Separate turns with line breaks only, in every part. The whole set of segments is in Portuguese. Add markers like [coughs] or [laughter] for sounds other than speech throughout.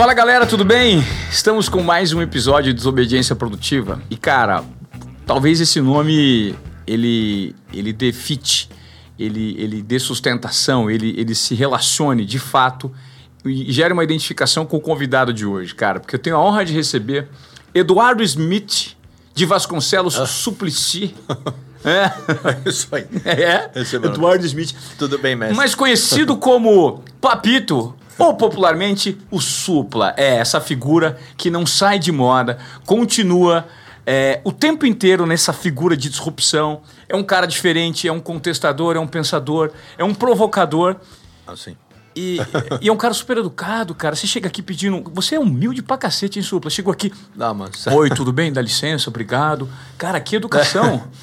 Fala galera, tudo bem? Estamos com mais um episódio de Desobediência Produtiva. E cara, talvez esse nome ele, ele dê fit, ele, ele dê sustentação, ele, ele se relacione de fato e gere uma identificação com o convidado de hoje, cara. Porque eu tenho a honra de receber Eduardo Smith de Vasconcelos ah. Suplicy. [laughs]
É. Isso aí.
É. é Eduardo Smith.
Tudo bem, mestre.
Mais conhecido como Papito, ou popularmente o Supla. É essa figura que não sai de moda, continua é, o tempo inteiro nessa figura de disrupção. É um cara diferente, é um contestador, é um pensador, é um provocador.
Assim.
E, e, é um cara super educado, cara. Você chega aqui pedindo. Você é humilde pra cacete, hein, Supla? Chegou aqui.
Não, mas...
Oi, tudo bem? Dá licença, obrigado. Cara, que educação. [laughs]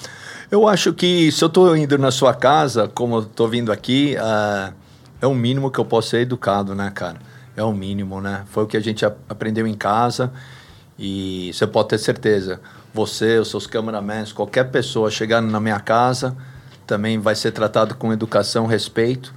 Eu acho que se eu tô indo na sua casa, como eu tô vindo aqui, uh, é o mínimo que eu posso ser educado, né, cara? É o mínimo, né? Foi o que a gente aprendeu em casa e você pode ter certeza. Você, os seus cameramans, qualquer pessoa chegando na minha casa também vai ser tratado com educação, respeito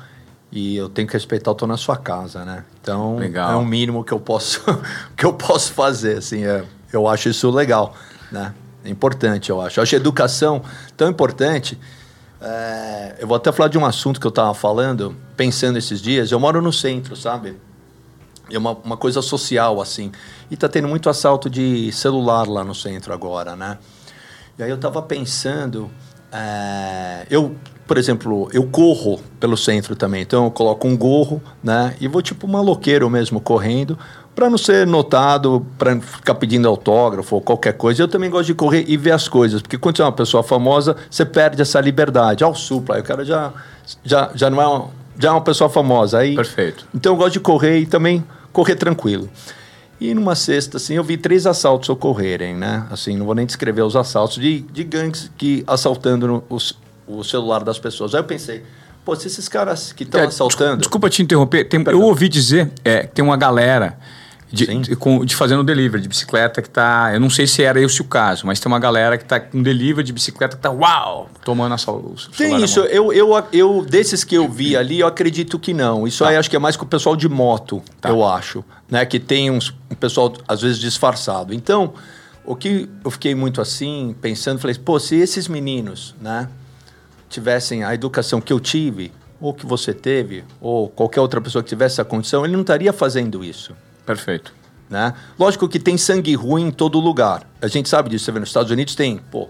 e eu tenho que respeitar, eu tô na sua casa, né? Então,
legal.
é o mínimo que eu posso [laughs] que eu posso fazer, assim, é, eu acho isso legal, né? É importante, eu acho. Eu acho a educação tão importante. É, eu vou até falar de um assunto que eu estava falando, pensando esses dias. Eu moro no centro, sabe? É uma, uma coisa social, assim. E tá tendo muito assalto de celular lá no centro agora, né? E aí eu estava pensando. É, eu por exemplo, eu corro pelo centro também, então eu coloco um gorro, né? E vou tipo maloqueiro mesmo correndo, para não ser notado, para ficar pedindo autógrafo ou qualquer coisa. Eu também gosto de correr e ver as coisas, porque quando você é uma pessoa famosa, você perde essa liberdade. Ao supla, aí o cara já, já, já não é uma, já é uma pessoa famosa. Aí,
Perfeito.
Então eu gosto de correr e também correr tranquilo. E numa sexta, assim, eu vi três assaltos ocorrerem, né? Assim, não vou nem descrever os assaltos de, de gangues que assaltando no, os, o celular das pessoas. Aí eu pensei, pô, se esses caras que estão é, assaltando.
Desculpa te interromper, tem, eu ouvi dizer é, tem uma galera. De, de, com, de fazendo delivery de bicicleta que tá. Eu não sei se era esse o caso, mas tem uma galera que tá com delivery de bicicleta que tá uau! Tomando essa.
Tem isso. Eu, eu, eu, desses que eu vi ali, eu acredito que não. Isso tá. aí acho que é mais com o pessoal de moto, tá. eu acho. Né? Que tem uns, um pessoal, às vezes, disfarçado. Então, o que eu fiquei muito assim, pensando, falei, pô, se esses meninos, né? tivessem a educação que eu tive, ou que você teve, ou qualquer outra pessoa que tivesse essa condição, ele não estaria fazendo isso.
Perfeito.
Né? Lógico que tem sangue ruim em todo lugar. A gente sabe disso. Você vê, nos Estados Unidos tem, pô,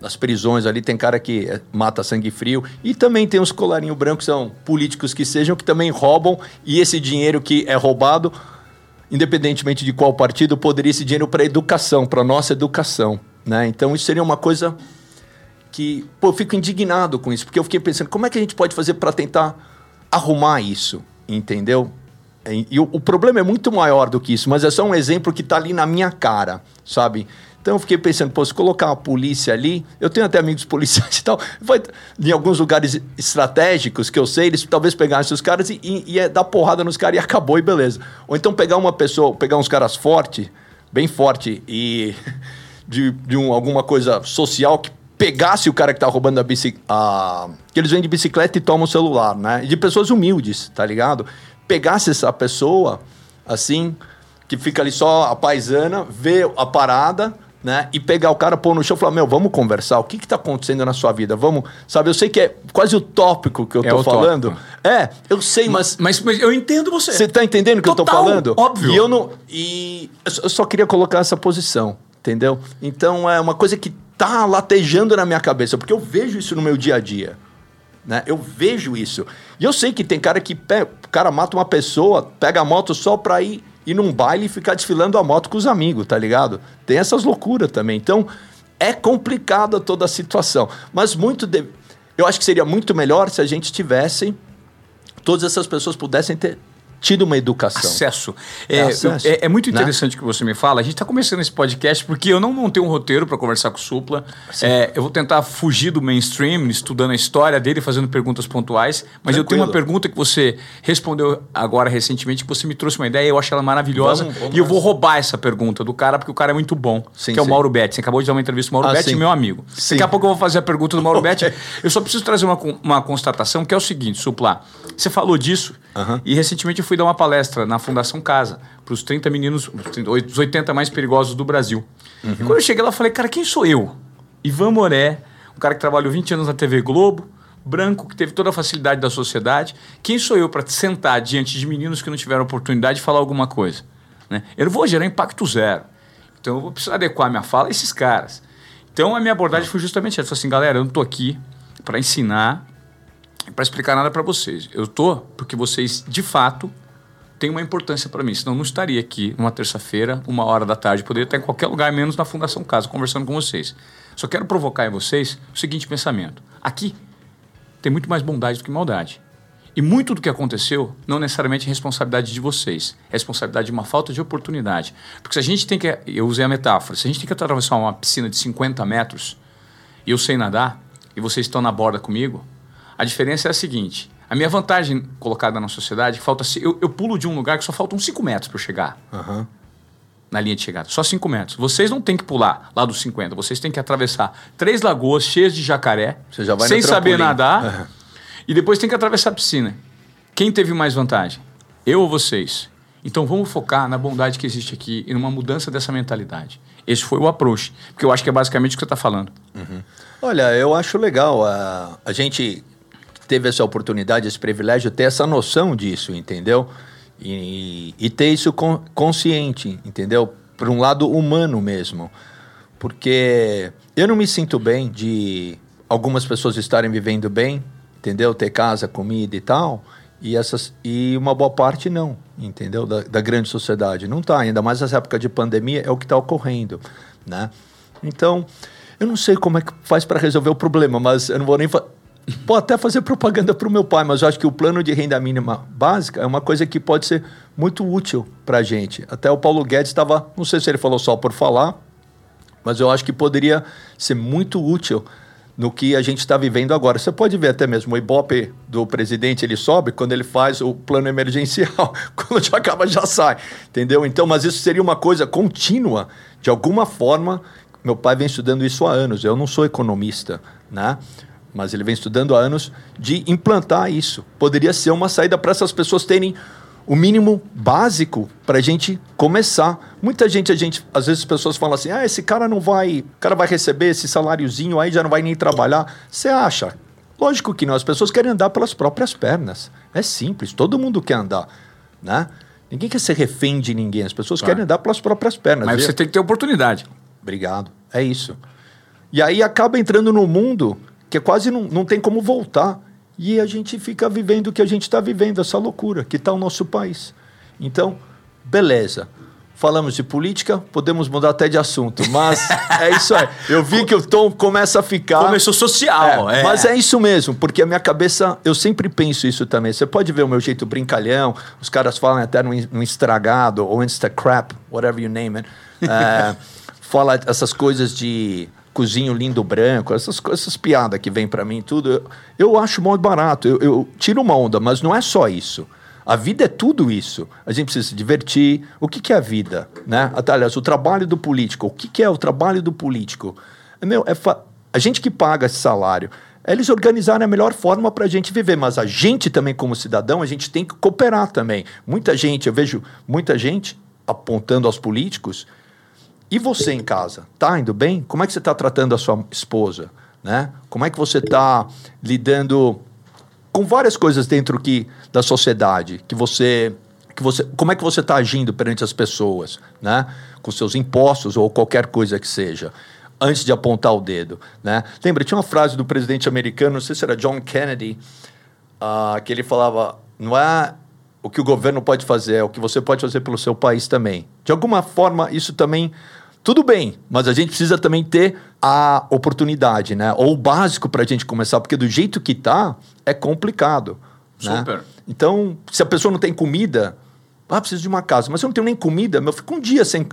nas prisões ali tem cara que é, mata sangue frio. E também tem os colarinhos brancos, são políticos que sejam, que também roubam. E esse dinheiro que é roubado, independentemente de qual partido, poderia esse dinheiro para educação, para nossa educação. Né? Então isso seria uma coisa que pô, eu fico indignado com isso, porque eu fiquei pensando, como é que a gente pode fazer para tentar arrumar isso, entendeu? E, o, o, problema é muito maior do que isso, mas é só um exemplo que está ali na minha cara, sabe? Então eu fiquei pensando, pô, se colocar uma polícia ali, eu tenho até amigos [laughs] policiais e tal, vai, em alguns lugares estratégicos que eu sei, eles talvez pegassem os caras e, e, e é dar porrada nos caras e [laughs] acabou e beleza. Ou então pegar uma pessoa, pegar uns caras fortes, bem forte e [laughs] de, de um, alguma coisa social que pegasse o cara que tá roubando a bicicleta. que eles vêm de bicicleta e tomam o celular, né? De pessoas humildes, tá ligado? Pegasse essa pessoa, assim, que fica ali só a paisana, vê a parada, né? E pegar o cara, pôr no chão e falar: Meu, vamos conversar, o que que tá acontecendo na sua vida? Vamos, sabe? Eu sei que é quase utópico que eu é tô falando. É, eu sei, mas,
mas. Mas, eu entendo você.
Você tá entendendo o que eu tô falando?
Óbvio.
E eu não. E eu só queria colocar essa posição, entendeu? Então é uma coisa que tá latejando na minha cabeça, porque eu vejo isso no meu dia a dia. Né? Eu vejo isso. E eu sei que tem cara que cara mata uma pessoa, pega a moto só pra ir, ir num baile e ficar desfilando a moto com os amigos, tá ligado? Tem essas loucuras também. Então, é complicada toda a situação. Mas muito. De... Eu acho que seria muito melhor se a gente tivesse. Todas essas pessoas pudessem ter tido uma educação.
Acesso. É, é, acesso, é, é muito né? interessante o né? que você me fala. A gente está começando esse podcast porque eu não montei um roteiro para conversar com o Supla. É, eu vou tentar fugir do mainstream, estudando a história dele, fazendo perguntas pontuais. Mas Tranquilo. eu tenho uma pergunta que você respondeu agora recentemente, que você me trouxe uma ideia, eu acho ela maravilhosa. Vamos, vamos e eu vou roubar essa pergunta do cara, porque o cara é muito bom, sim, que é o Mauro Betti. Você acabou de dar uma entrevista com o Mauro ah, Betti, meu amigo. Sim. Daqui a pouco eu vou fazer a pergunta do Mauro [laughs] Betti. Eu só preciso trazer uma, uma constatação, que é o seguinte, Supla. Você falou disso, uh -huh. e recentemente eu fui fui dar uma palestra na Fundação Casa para os 30 meninos, os 80 mais perigosos do Brasil. Uhum. Quando eu cheguei lá, eu falei, cara, quem sou eu? Ivan Moré, um cara que trabalhou 20 anos na TV Globo, branco, que teve toda a facilidade da sociedade. Quem sou eu para sentar diante de meninos que não tiveram oportunidade de falar alguma coisa? Né? Eu não vou gerar impacto zero. Então eu vou precisar adequar minha fala a esses caras. Então a minha abordagem foi justamente essa. Falei assim, galera, eu não estou aqui para ensinar, para explicar nada para vocês. Eu estou porque vocês, de fato, têm uma importância para mim. Senão não estaria aqui numa terça-feira, uma hora da tarde. Poderia estar em qualquer lugar, menos na Fundação Casa, conversando com vocês. Só quero provocar em vocês o seguinte pensamento. Aqui tem muito mais bondade do que maldade. E muito do que aconteceu não necessariamente é responsabilidade de vocês, é responsabilidade de uma falta de oportunidade. Porque se a gente tem que, eu usei a metáfora, se a gente tem que atravessar uma piscina de 50 metros e eu sei nadar e vocês estão na borda comigo, a diferença é a seguinte: a minha vantagem colocada na sociedade falta eu, eu pulo de um lugar que só faltam 5 metros para eu chegar. Uhum. Na linha de chegada, só 5 metros. Vocês não têm que pular lá dos 50, vocês têm que atravessar três lagoas cheias de jacaré, sem saber nadar. Uhum e depois tem que atravessar a piscina. Quem teve mais vantagem? Eu ou vocês? Então vamos focar na bondade que existe aqui e numa mudança dessa mentalidade. Esse foi o approach, porque eu acho que é basicamente o que você está falando.
Uhum. Olha, eu acho legal. A, a gente teve essa oportunidade, esse privilégio, ter essa noção disso, entendeu? E, e ter isso consciente, entendeu? Por um lado humano mesmo. Porque eu não me sinto bem de algumas pessoas estarem vivendo bem entendeu? Ter casa, comida e tal. E, essas, e uma boa parte não, entendeu? Da, da grande sociedade. Não está, ainda mais nessa época de pandemia, é o que está ocorrendo, né? Então, eu não sei como é que faz para resolver o problema, mas eu não vou nem... Pode até fazer propaganda para o meu pai, mas eu acho que o plano de renda mínima básica é uma coisa que pode ser muito útil para a gente. Até o Paulo Guedes estava, não sei se ele falou só por falar, mas eu acho que poderia ser muito útil no que a gente está vivendo agora. Você pode ver até mesmo o Ibope do presidente, ele sobe quando ele faz o plano emergencial. [laughs] quando já acaba, já sai. Entendeu? Então, mas isso seria uma coisa contínua. De alguma forma, meu pai vem estudando isso há anos. Eu não sou economista, né? Mas ele vem estudando há anos de implantar isso. Poderia ser uma saída para essas pessoas terem o mínimo básico para a gente começar. Muita gente, a gente, às vezes as pessoas falam assim: ah, esse cara não vai, o cara vai receber esse saláriozinho aí, já não vai nem trabalhar. Você acha? Lógico que não, as pessoas querem andar pelas próprias pernas. É simples, todo mundo quer andar, né? Ninguém quer ser refém de ninguém, as pessoas claro. querem andar pelas próprias pernas.
Mas você tem que ter oportunidade.
Obrigado, é isso. E aí acaba entrando no mundo que quase não, não tem como voltar. E a gente fica vivendo o que a gente está vivendo, essa loucura que está o nosso país. Então, beleza. Falamos de política, podemos mudar até de assunto, mas [laughs] é isso aí. Eu vi que o tom começa a ficar.
Começou social,
é, é. Mas é isso mesmo, porque a minha cabeça, eu sempre penso isso também. Você pode ver o meu jeito brincalhão, os caras falam até no, no estragado ou Instacrap, whatever you name it. É, [laughs] fala essas coisas de cozinho lindo branco, essas, essas piadas que vem para mim tudo, eu, eu acho muito barato. Eu, eu tiro uma onda, mas não é só isso. A vida é tudo isso. A gente precisa se divertir. O que, que é a vida? Né? Aliás, o trabalho do político. O que, que é o trabalho do político? Meu, é a gente que paga esse salário. É eles organizarem a melhor forma para a gente viver. Mas a gente também, como cidadão, a gente tem que cooperar também. Muita gente, eu vejo muita gente apontando aos políticos e você em casa, tá indo bem? Como é que você está tratando a sua esposa, né? Como é que você está lidando com várias coisas dentro que, da sociedade que você que você, como é que você está agindo perante as pessoas, né? Com seus impostos ou qualquer coisa que seja, antes de apontar o dedo, né? Lembra, tinha uma frase do presidente americano, não sei se era John Kennedy, uh, que ele falava, não é o que o governo pode fazer, é o que você pode fazer pelo seu país também. De alguma forma, isso também. Tudo bem, mas a gente precisa também ter a oportunidade, né? Ou o básico para a gente começar, porque do jeito que tá, é complicado. Né? Super. Né? Então, se a pessoa não tem comida, ah, preciso de uma casa, mas eu não tenho nem comida, meu, fico um dia sem.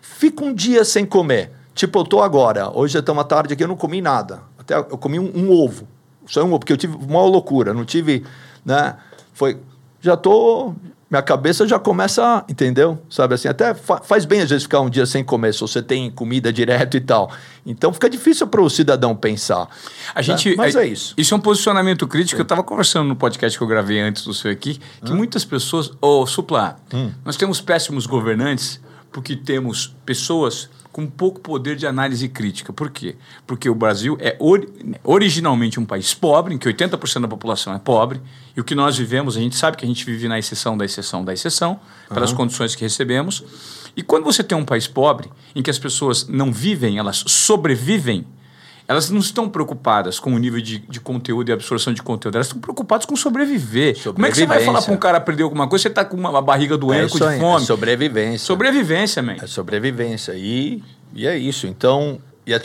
Fico um dia sem comer. Tipo, eu tô agora, hoje é uma tarde aqui, eu não comi nada. Até eu comi um, um ovo. Só um ovo, porque eu tive uma loucura, não tive, né? Foi já tô minha cabeça já começa, entendeu? Sabe assim, até fa faz bem às vezes ficar um dia sem comer, se você tem comida direto e tal. Então fica difícil para o cidadão pensar.
A gente, né? Mas é, é, isso. Isso é um posicionamento crítico. Sim. Eu estava conversando no podcast que eu gravei antes do seu aqui, que hum. muitas pessoas. Ô, oh, Supla, hum. nós temos péssimos governantes porque temos pessoas com pouco poder de análise crítica. Por quê? Porque o Brasil é ori originalmente um país pobre, em que 80% da população é pobre, e o que nós vivemos, a gente sabe que a gente vive na exceção da exceção da exceção, pelas uhum. condições que recebemos. E quando você tem um país pobre, em que as pessoas não vivem, elas sobrevivem, elas não estão preocupadas com o nível de, de conteúdo e absorção de conteúdo, elas estão preocupadas com sobreviver. Como é que você vai falar para um cara aprender alguma coisa, você está com uma, barriga doendo, é com de fome? É
sobrevivência.
Sobrevivência, man.
É sobrevivência. E, e é isso. Então,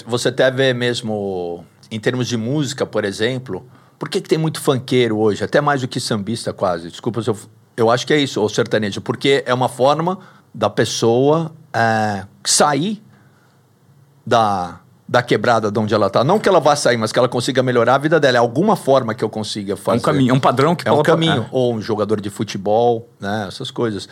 você até vê mesmo, em termos de música, por exemplo, por que, que tem muito funkeiro hoje? Até mais do que sambista, quase. Desculpa se eu... Eu acho que é isso, o sertanejo. Porque é uma forma da pessoa é, sair da da quebrada de onde ela está. Não que ela vá sair, mas que ela consiga melhorar a vida dela. É alguma forma que eu consiga fazer.
É um caminho, é um padrão que
É um caminho. É. Ou um jogador de futebol, né? Essas coisas.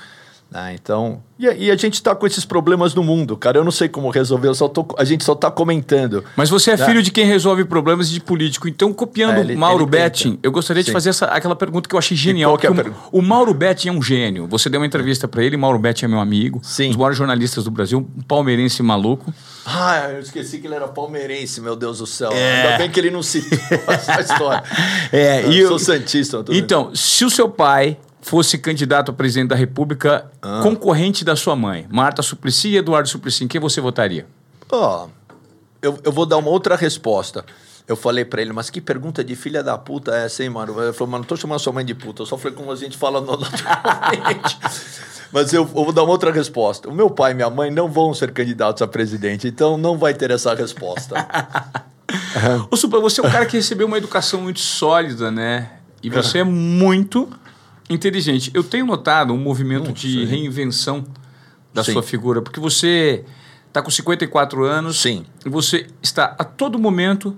Né? Então, e, e, a gente está com esses problemas no mundo, cara. Eu não sei como resolver, só tô, a gente só está comentando.
Mas você é né? filho de quem resolve problemas de político. Então, copiando é, ele, Mauro Betting, eu gostaria Sim. de fazer essa, aquela pergunta que eu achei genial. É o, o, Mauro Betting é um gênio. Você deu uma entrevista para ele, Mauro Betting é meu amigo, Sim. um dos maiores jornalistas do Brasil, um palmeirense maluco.
Ah, eu esqueci que ele era palmeirense, meu Deus do céu. É. Ainda bem que ele não citou [laughs] essa história.
É,
eu, eu sou santista.
Então, se o seu pai fosse candidato a presidente da República, ah. concorrente da sua mãe, Marta Suplicy e Eduardo Suplicy, em quem você votaria?
Ó, oh, eu, eu vou dar uma outra resposta. Eu falei para ele, mas que pergunta de filha da puta é essa, hein, mano? Ele falou, mano, não tô chamando sua mãe de puta, eu só falei como a gente fala naturalmente. [laughs] mas eu, eu, vou dar uma outra resposta. O meu pai e minha mãe não vão ser candidatos a presidente, então não vai ter essa resposta. [laughs]
Ô, Supla, você é um cara que recebeu uma educação muito sólida, né? E você é muito inteligente. Eu tenho notado um movimento de reinvenção da Sim. sua figura, porque você está com 54 anos
Sim.
e você está a todo momento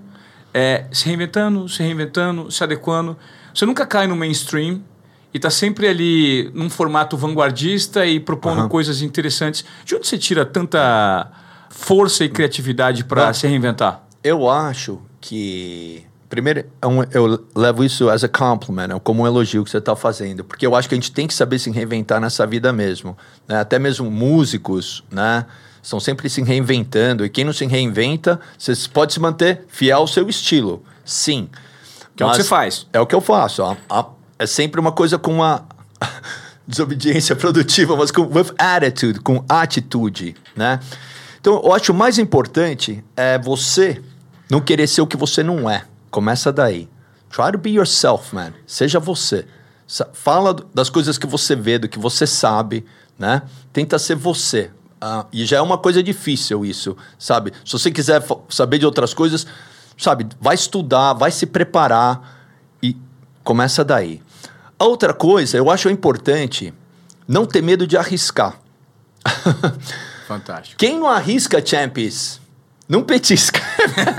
é, se reinventando, se reinventando, se adequando. Você nunca cai no mainstream e está sempre ali num formato vanguardista e propondo uhum. coisas interessantes. De onde você tira tanta força e criatividade para se reinventar?
Eu acho que Primeiro, é eu levo isso as a compliment, é como um elogio que você está fazendo, porque eu acho que a gente tem que saber se reinventar nessa vida mesmo. Né? Até mesmo músicos, né? Estão sempre se reinventando, e quem não se reinventa, você pode se manter fiel ao seu estilo, sim.
Que é o que você faz.
É o que eu faço. é sempre uma coisa com uma [laughs] desobediência produtiva, mas com with attitude, com atitude, né? Então, eu acho o mais importante é você não querer ser o que você não é. Começa daí. Try to be yourself, man. Seja você. Fala das coisas que você vê, do que você sabe, né? Tenta ser você. Uh, e já é uma coisa difícil isso, sabe? Se você quiser saber de outras coisas, sabe? Vai estudar, vai se preparar e começa daí. A outra coisa, eu acho importante não ter medo de arriscar. [laughs]
Fantástico.
Quem não arrisca, champions, não petisca.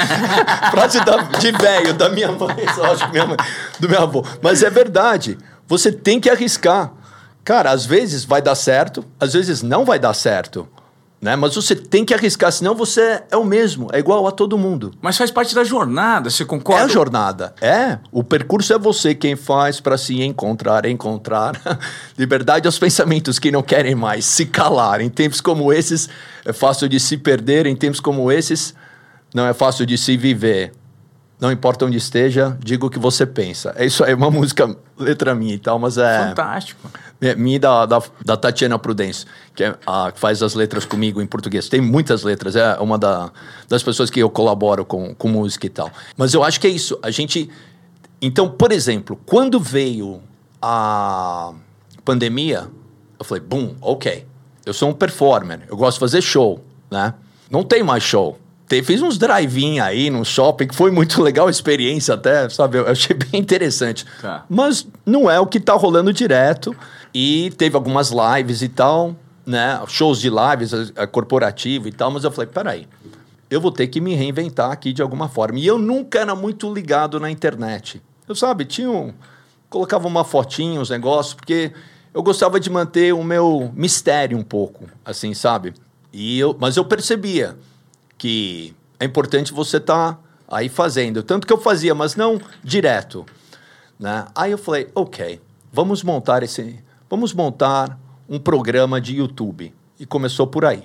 [laughs] Frase da, de velho, da minha mãe, [laughs] que minha mãe, do meu avô. Mas é verdade. Você tem que arriscar. Cara, às vezes vai dar certo, às vezes não vai dar certo. Né? Mas você tem que arriscar, senão você é o mesmo, é igual a todo mundo.
Mas faz parte da jornada, você concorda?
É a jornada, é. O percurso é você quem faz para se encontrar, encontrar. [laughs] Liberdade aos pensamentos que não querem mais se calar. Em tempos como esses, é fácil de se perder, em tempos como esses, não é fácil de se viver. Não importa onde esteja, diga o que você pensa. É isso aí, uma [laughs] música, letra minha e tal, mas é.
Fantástico.
É, minha da, da, da Tatiana Prudêncio, que, é a, que faz as letras comigo em português. Tem muitas letras, é uma da, das pessoas que eu colaboro com, com música e tal. Mas eu acho que é isso. A gente. Então, por exemplo, quando veio a pandemia, eu falei, bum, ok. Eu sou um performer, eu gosto de fazer show, né? Não tem mais show fiz uns drive-in aí no shopping, que foi muito [laughs] legal a experiência até, sabe? Eu achei bem interessante. Tá. Mas não é o que tá rolando direto. E teve algumas lives e tal, né? Shows de lives, a, a corporativo e tal. Mas eu falei, peraí, eu vou ter que me reinventar aqui de alguma forma. E eu nunca era muito ligado na internet. Eu, sabe, tinha um... Colocava uma fotinha, uns negócios, porque eu gostava de manter o meu mistério um pouco, assim, sabe? E eu, mas eu percebia que é importante você estar tá aí fazendo. Tanto que eu fazia, mas não direto. Né? Aí eu falei, ok, vamos montar esse. Vamos montar um programa de YouTube. E começou por aí.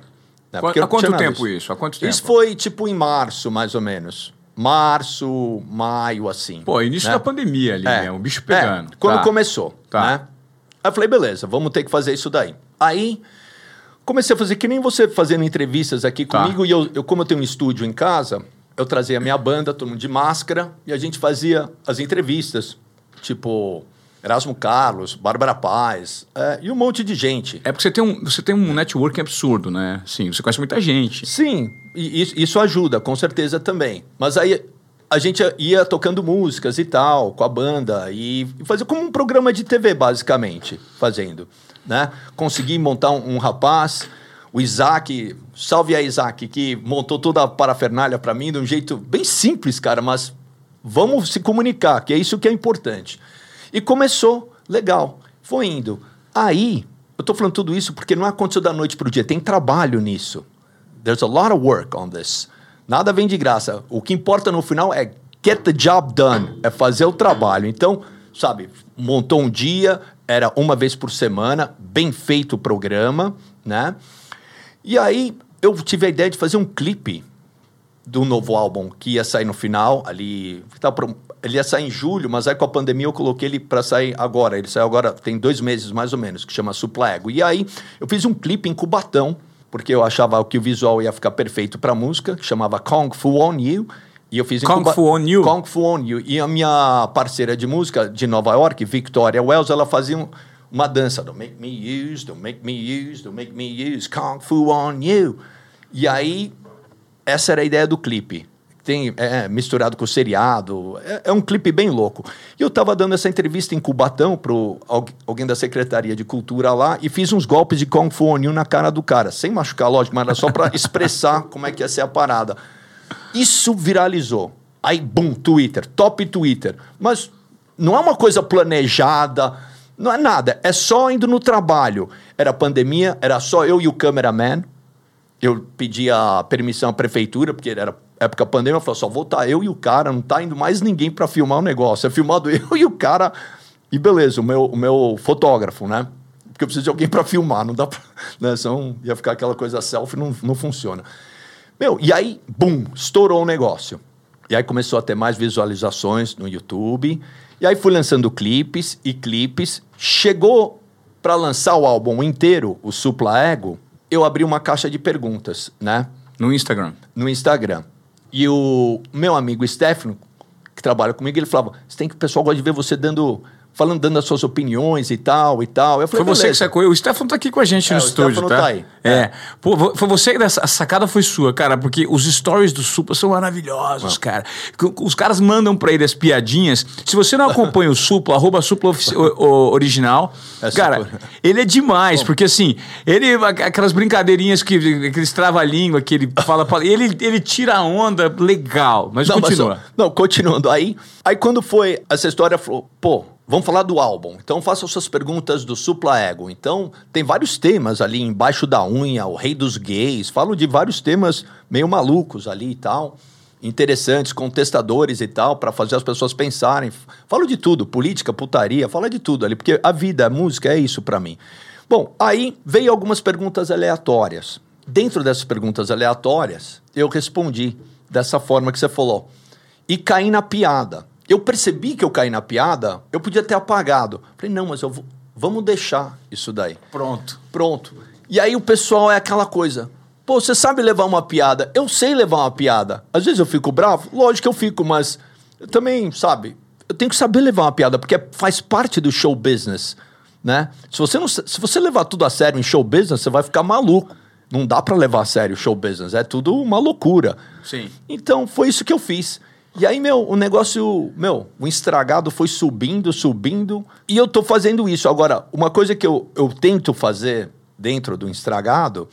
Né? Há quanto tempo isso? Há quanto tempo?
Isso foi tipo em março, mais ou menos. Março, maio, assim.
Pô, início né? da pandemia ali, é. né? O bicho pegando. É,
quando tá. começou. Tá. Né? Aí eu falei, beleza, vamos ter que fazer isso daí. Aí comecei a fazer que nem você fazendo entrevistas aqui tá. comigo. E eu, eu, como eu tenho um estúdio em casa, eu trazia a minha banda, todo mundo de máscara, e a gente fazia as entrevistas. Tipo, Erasmo Carlos, Bárbara Paz é, e um monte de gente.
É porque você tem um, você tem um networking absurdo, né? Sim, você conhece muita gente.
Sim, e isso, isso ajuda, com certeza também. Mas aí a gente ia tocando músicas e tal, com a banda, e, e fazia como um programa de TV, basicamente, fazendo. Né? Consegui montar um, um rapaz, o Isaac, salve a Isaac, que montou toda a parafernália para mim de um jeito bem simples, cara, mas vamos se comunicar, que é isso que é importante. E começou, legal, foi indo. Aí, eu estou falando tudo isso porque não aconteceu da noite para o dia, tem trabalho nisso. There's a lot of work on this. Nada vem de graça. O que importa no final é get the job done, é fazer o trabalho. Então, sabe, montou um dia, era uma vez por semana, bem feito o programa, né? E aí eu tive a ideia de fazer um clipe do novo álbum que ia sair no final, ali. Tá ele ia sair em julho, mas aí com a pandemia eu coloquei ele para sair agora. Ele saiu agora, tem dois meses mais ou menos, que chama Suplego. E aí eu fiz um clipe em Cubatão, porque eu achava que o visual ia ficar perfeito para música, que chamava Kung Fu On You. E eu fiz
Kung Cuba... Fu On You?
Kung Fu On You. E a minha parceira de música de Nova York, Victoria Wells, ela fazia um, uma dança. Don't make me use, don't make me use, don't make me use, Kung Fu On You. E aí, essa era a ideia do clipe tem é, misturado com o seriado. É, é, um clipe bem louco. E eu estava dando essa entrevista em Cubatão para alguém da Secretaria de Cultura lá e fiz uns golpes de Kung Fu na cara do cara, sem machucar, lógico, mas era só para [laughs] expressar como é que ia ser a parada. Isso viralizou. Aí, bum, Twitter, top Twitter. Mas não é uma coisa planejada, não é nada. É só indo no trabalho. Era pandemia, era só eu e o cameraman. Eu pedi a permissão à prefeitura, porque era época pandemia, eu falei, só vou estar tá eu e o cara, não tá indo mais ninguém para filmar o negócio. É filmado [laughs] eu e o cara, e beleza, o meu, o meu fotógrafo, né? Porque eu preciso de alguém para filmar, não dá pra. [laughs] Né? Senão ia ficar aquela coisa selfie, não, não funciona. Meu, e aí, bum, estourou o negócio. E aí começou a ter mais visualizações no YouTube. E aí fui lançando clipes e clipes. Chegou para lançar o álbum inteiro, o Supla Ego, eu abri uma caixa de perguntas, né?
No Instagram.
No Instagram. E o meu amigo Stefano, que trabalha comigo, ele falava: você tem que o pessoal gosta de ver você dando falando, dando as suas opiniões e tal e tal.
Eu falei, foi você que sacou. O Stefano tá aqui com a gente é, no estúdio, tá? tá aí. É. é. Pô, foi você que a sacada foi sua, cara, porque os stories do Supla são maravilhosos, cara. Os caras mandam pra ele as piadinhas. Se você não acompanha o Supla, arroba Supla original, é cara, super. ele é demais, Bom. porque assim, ele, aquelas brincadeirinhas que, aqueles trava-língua que ele fala, ele, ele tira a onda legal, mas não, continua. Mas,
não, continuando. Aí, aí quando foi essa história, falou, pô, Vamos falar do álbum. Então faça suas perguntas do Supla Ego. Então tem vários temas ali embaixo da unha, o rei dos gays. Falo de vários temas meio malucos ali e tal, interessantes, contestadores e tal, para fazer as pessoas pensarem. Falo de tudo, política, putaria, fala de tudo ali, porque a vida, a música é isso para mim. Bom, aí veio algumas perguntas aleatórias. Dentro dessas perguntas aleatórias, eu respondi dessa forma que você falou. E caí na piada eu percebi que eu caí na piada, eu podia ter apagado. Falei, não, mas eu vou, vamos deixar isso daí.
Pronto.
Pronto. E aí o pessoal é aquela coisa. Pô, você sabe levar uma piada? Eu sei levar uma piada. Às vezes eu fico bravo, lógico que eu fico, mas eu também, sabe, eu tenho que saber levar uma piada, porque faz parte do show business, né? Se você, não, se você levar tudo a sério em show business, você vai ficar maluco. Não dá para levar a sério show business, é tudo uma loucura.
Sim.
Então foi isso que eu fiz. E aí, meu, o negócio, meu, o estragado foi subindo, subindo. E eu tô fazendo isso. Agora, uma coisa que eu, eu tento fazer dentro do estragado.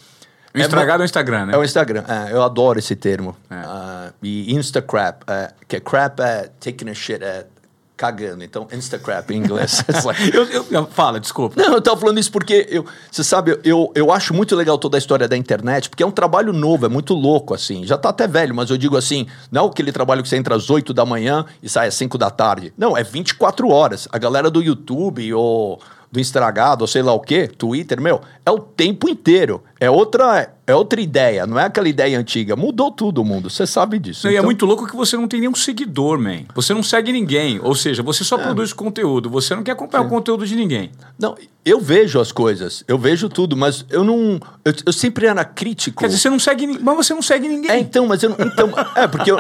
O estragado é, é o Instagram, né?
É o Instagram. É, eu adoro esse termo. É. Uh, e Instacrap, uh, que é crap é taking a shit at cagando. Então, Instacrap em inglês. [laughs]
eu, eu, eu, fala, desculpa.
Não, eu tava falando isso porque, eu, você sabe, eu, eu acho muito legal toda a história da internet, porque é um trabalho novo, é muito louco, assim. Já tá até velho, mas eu digo assim, não aquele trabalho que você entra às 8 da manhã e sai às 5 da tarde. Não, é 24 horas. A galera do YouTube ou do estragado, ou sei lá o que, Twitter, meu, é o tempo inteiro. É outra, é outra ideia, não é aquela ideia antiga. Mudou tudo o mundo, você sabe disso.
Não, então... E é então muito louco que você não tem nenhum seguidor, man. Você não segue ninguém. Ou seja, você só é. produz conteúdo. Você não quer acompanhar Sim. o conteúdo de ninguém.
Não, eu vejo as coisas, eu vejo tudo, mas eu não. Eu, eu sempre era crítico.
Quer dizer, você não segue Mas você não segue ninguém.
É, então, mas eu não. Então, [laughs] é, porque eu.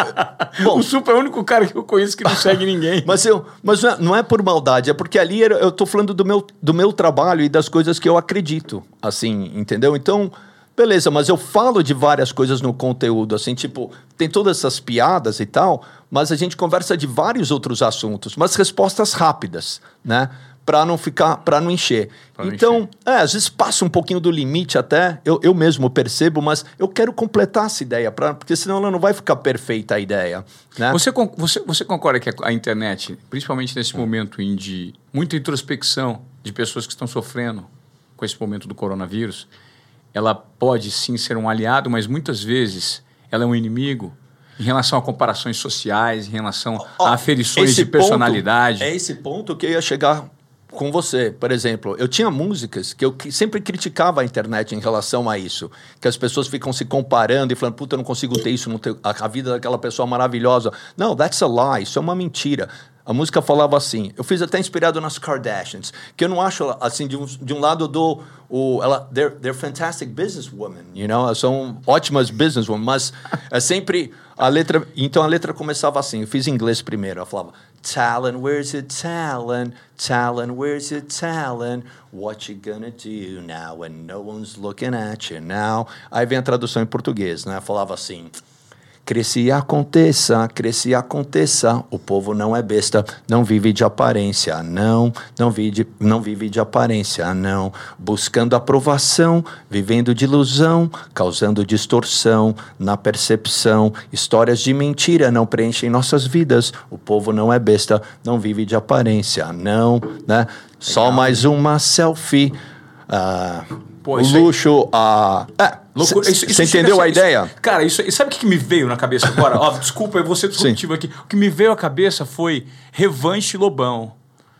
Bom, o Super é o único cara que eu conheço que não segue ninguém. [laughs]
Mas, eu, mas não, é, não é por maldade, é porque ali eu tô falando do meu, do meu trabalho e das coisas que eu acredito. Assim, entendeu? Então. Beleza, mas eu falo de várias coisas no conteúdo, assim, tipo, tem todas essas piadas e tal, mas a gente conversa de vários outros assuntos, mas respostas rápidas, né? para não ficar, para não encher. Pra então, encher. É, às vezes passa um pouquinho do limite até, eu, eu mesmo percebo, mas eu quero completar essa ideia, pra, porque senão ela não vai ficar perfeita a ideia. Né?
Você, você, você concorda que a internet, principalmente nesse momento em de muita introspecção de pessoas que estão sofrendo com esse momento do coronavírus, ela pode sim ser um aliado, mas muitas vezes ela é um inimigo? em relação a comparações sociais, em relação oh, a aferições de personalidade.
Ponto, é esse ponto que eu ia chegar com você, por exemplo, eu tinha músicas que eu sempre criticava a internet em relação a isso, que as pessoas ficam se comparando e falando, puta, eu não consigo ter isso, não ter a, vida daquela pessoa maravilhosa. Não, that's a lie, isso é uma mentira. A música falava assim. Eu fiz até inspirado nas Kardashians, que eu não acho assim de um, de um lado do o ela they're, they're fantastic businesswomen, you know, são ótimas businesswomen, mas é sempre a letra, então a letra começava assim. Eu fiz em inglês primeiro, eu falava Talent, where's your talent? Talent, where's your talent? What you gonna do now when no one's looking at you now? Aí vem a tradução em português, né? Eu falava assim: Cresce e aconteça, cresce e aconteça. O povo não é besta, não vive de aparência, não, não vive, não vive de aparência, não. Buscando aprovação, vivendo de ilusão, causando distorção na percepção. Histórias de mentira não preenchem nossas vidas. O povo não é besta, não vive de aparência, não, né? Só mais uma selfie. Uh, Pô, o luxo, a. É, você entendeu a ideia?
cara, isso, sabe o que me veio na cabeça agora? [laughs] Ó, desculpa, eu vou ser disruptivo aqui. O que me veio à cabeça foi revanche Lobão.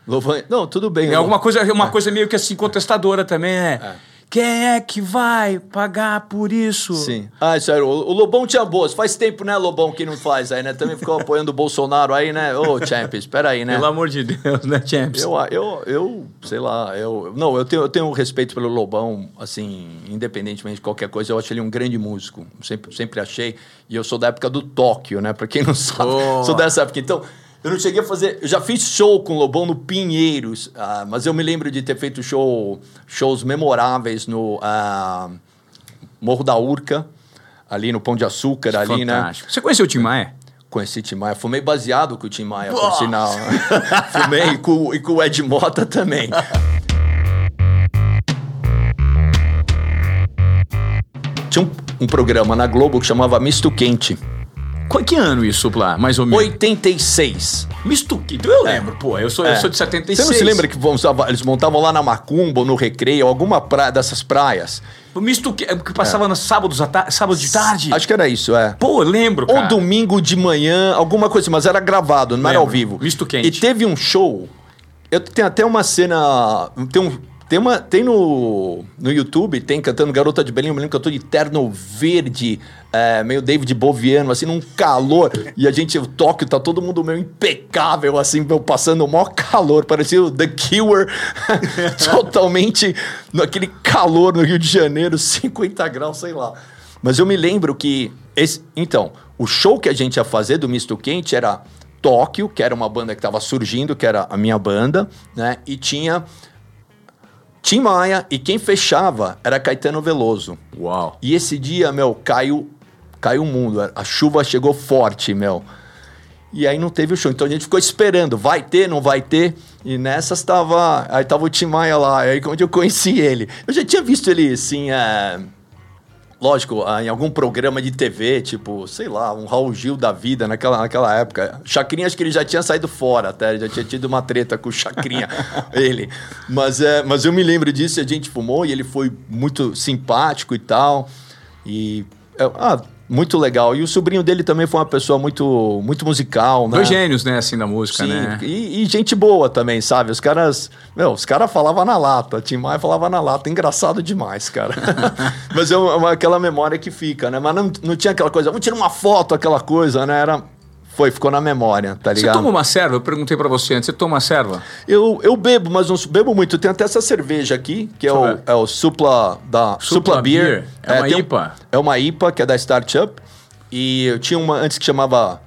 Lobão. Não, tudo bem.
É alguma coisa, uma é. coisa meio que assim, contestadora também, né? É. Quem é que vai pagar por isso?
Sim. Ah, sério, o, o Lobão tinha boas. Faz tempo, né, Lobão, que não faz aí, né? Também ficou apoiando o Bolsonaro aí, né? Ô, oh, Champions, espera aí, né?
Pelo amor de Deus, né, Champions?
Eu, eu, eu sei lá, eu... Não, eu tenho, eu tenho respeito pelo Lobão, assim, independentemente de qualquer coisa. Eu acho ele um grande músico. Sempre, sempre achei. E eu sou da época do Tóquio, né? Pra quem não sabe, oh. sou dessa época. Então... Eu não cheguei a fazer. Eu já fiz show com o Lobão no Pinheiros, uh, mas eu me lembro de ter feito show, shows memoráveis no uh, Morro da Urca, ali no Pão de Açúcar, Isso ali, né? fantástico.
né? Você conheceu o Tim Maia?
Conheci o Tim Maia. Fumei baseado com o Tim Maia, por sinal. [laughs] Fumei e com, e com o Ed Mota também. Tinha um, um programa na Globo que chamava Misto Quente.
Que ano isso, lá, mais ou menos?
86.
Misto Quente, eu é. lembro, pô. Eu sou, é. eu sou de 76.
Você não se lembra que eles montavam lá na Macumba, ou no Recreio, alguma praia dessas praias?
O misto que, que passava é. nos sábados, sábados de tarde?
Acho que era isso, é.
Pô, eu lembro, cara.
Ou domingo de manhã, alguma coisa assim, mas era gravado, não lembro. era ao vivo.
Misto quente.
E teve um show. Eu tenho até uma cena. Tem um tem, uma, tem no, no YouTube, tem cantando Garota de Belém, eu me lembro que eu tô de terno verde, é, meio David Boviano, assim, num calor. E a gente, o Tóquio, tá todo mundo meio impecável, assim, meu, passando o maior calor. Parecia o The Cure, [laughs] totalmente naquele calor no Rio de Janeiro, 50 graus, sei lá. Mas eu me lembro que. Esse, então, o show que a gente ia fazer do Misto Quente era Tóquio, que era uma banda que estava surgindo, que era a minha banda, né? E tinha Tim Maia e quem fechava era Caetano Veloso.
Uau.
E esse dia, meu, caiu, caiu o mundo. A chuva chegou forte, meu. E aí não teve o show. Então a gente ficou esperando, vai ter, não vai ter. E nessas tava. Aí tava o Tim Maia lá, aí onde eu conheci ele. Eu já tinha visto ele, assim, é, lógico, ah, em algum programa de TV, tipo, sei lá, um Raul Gil da vida naquela, naquela época. Chacrinha, acho que ele já tinha saído fora até, já tinha tido uma treta com o Chacrinha, [laughs] ele. Mas, é, mas eu me lembro disso, a gente fumou e ele foi muito simpático e tal. E. É, ah, muito legal. E o sobrinho dele também foi uma pessoa muito, muito musical, né?
Dois gênios, né, assim, da música,
Sim,
né?
E, e, gente boa também, sabe? Os caras... Meu, os caras falavam na lata. Tim Maia falava na lata. Engraçado demais, cara. [laughs] Mas é uma, aquela memória que fica, né? Mas não, não tinha aquela coisa... Vamos tirar uma foto, aquela coisa, né? Era foi, ficou na memória, tá ligado?
Você toma uma serva? Eu perguntei para você antes. Você toma uma serva?
Eu, eu bebo, mas não bebo muito. Tem até essa cerveja aqui, que é o, é o Supla da Supla,
Supla Beer. Beer. É, é uma IPA.
Um, é uma IPA, que é da Startup. E eu tinha uma antes que chamava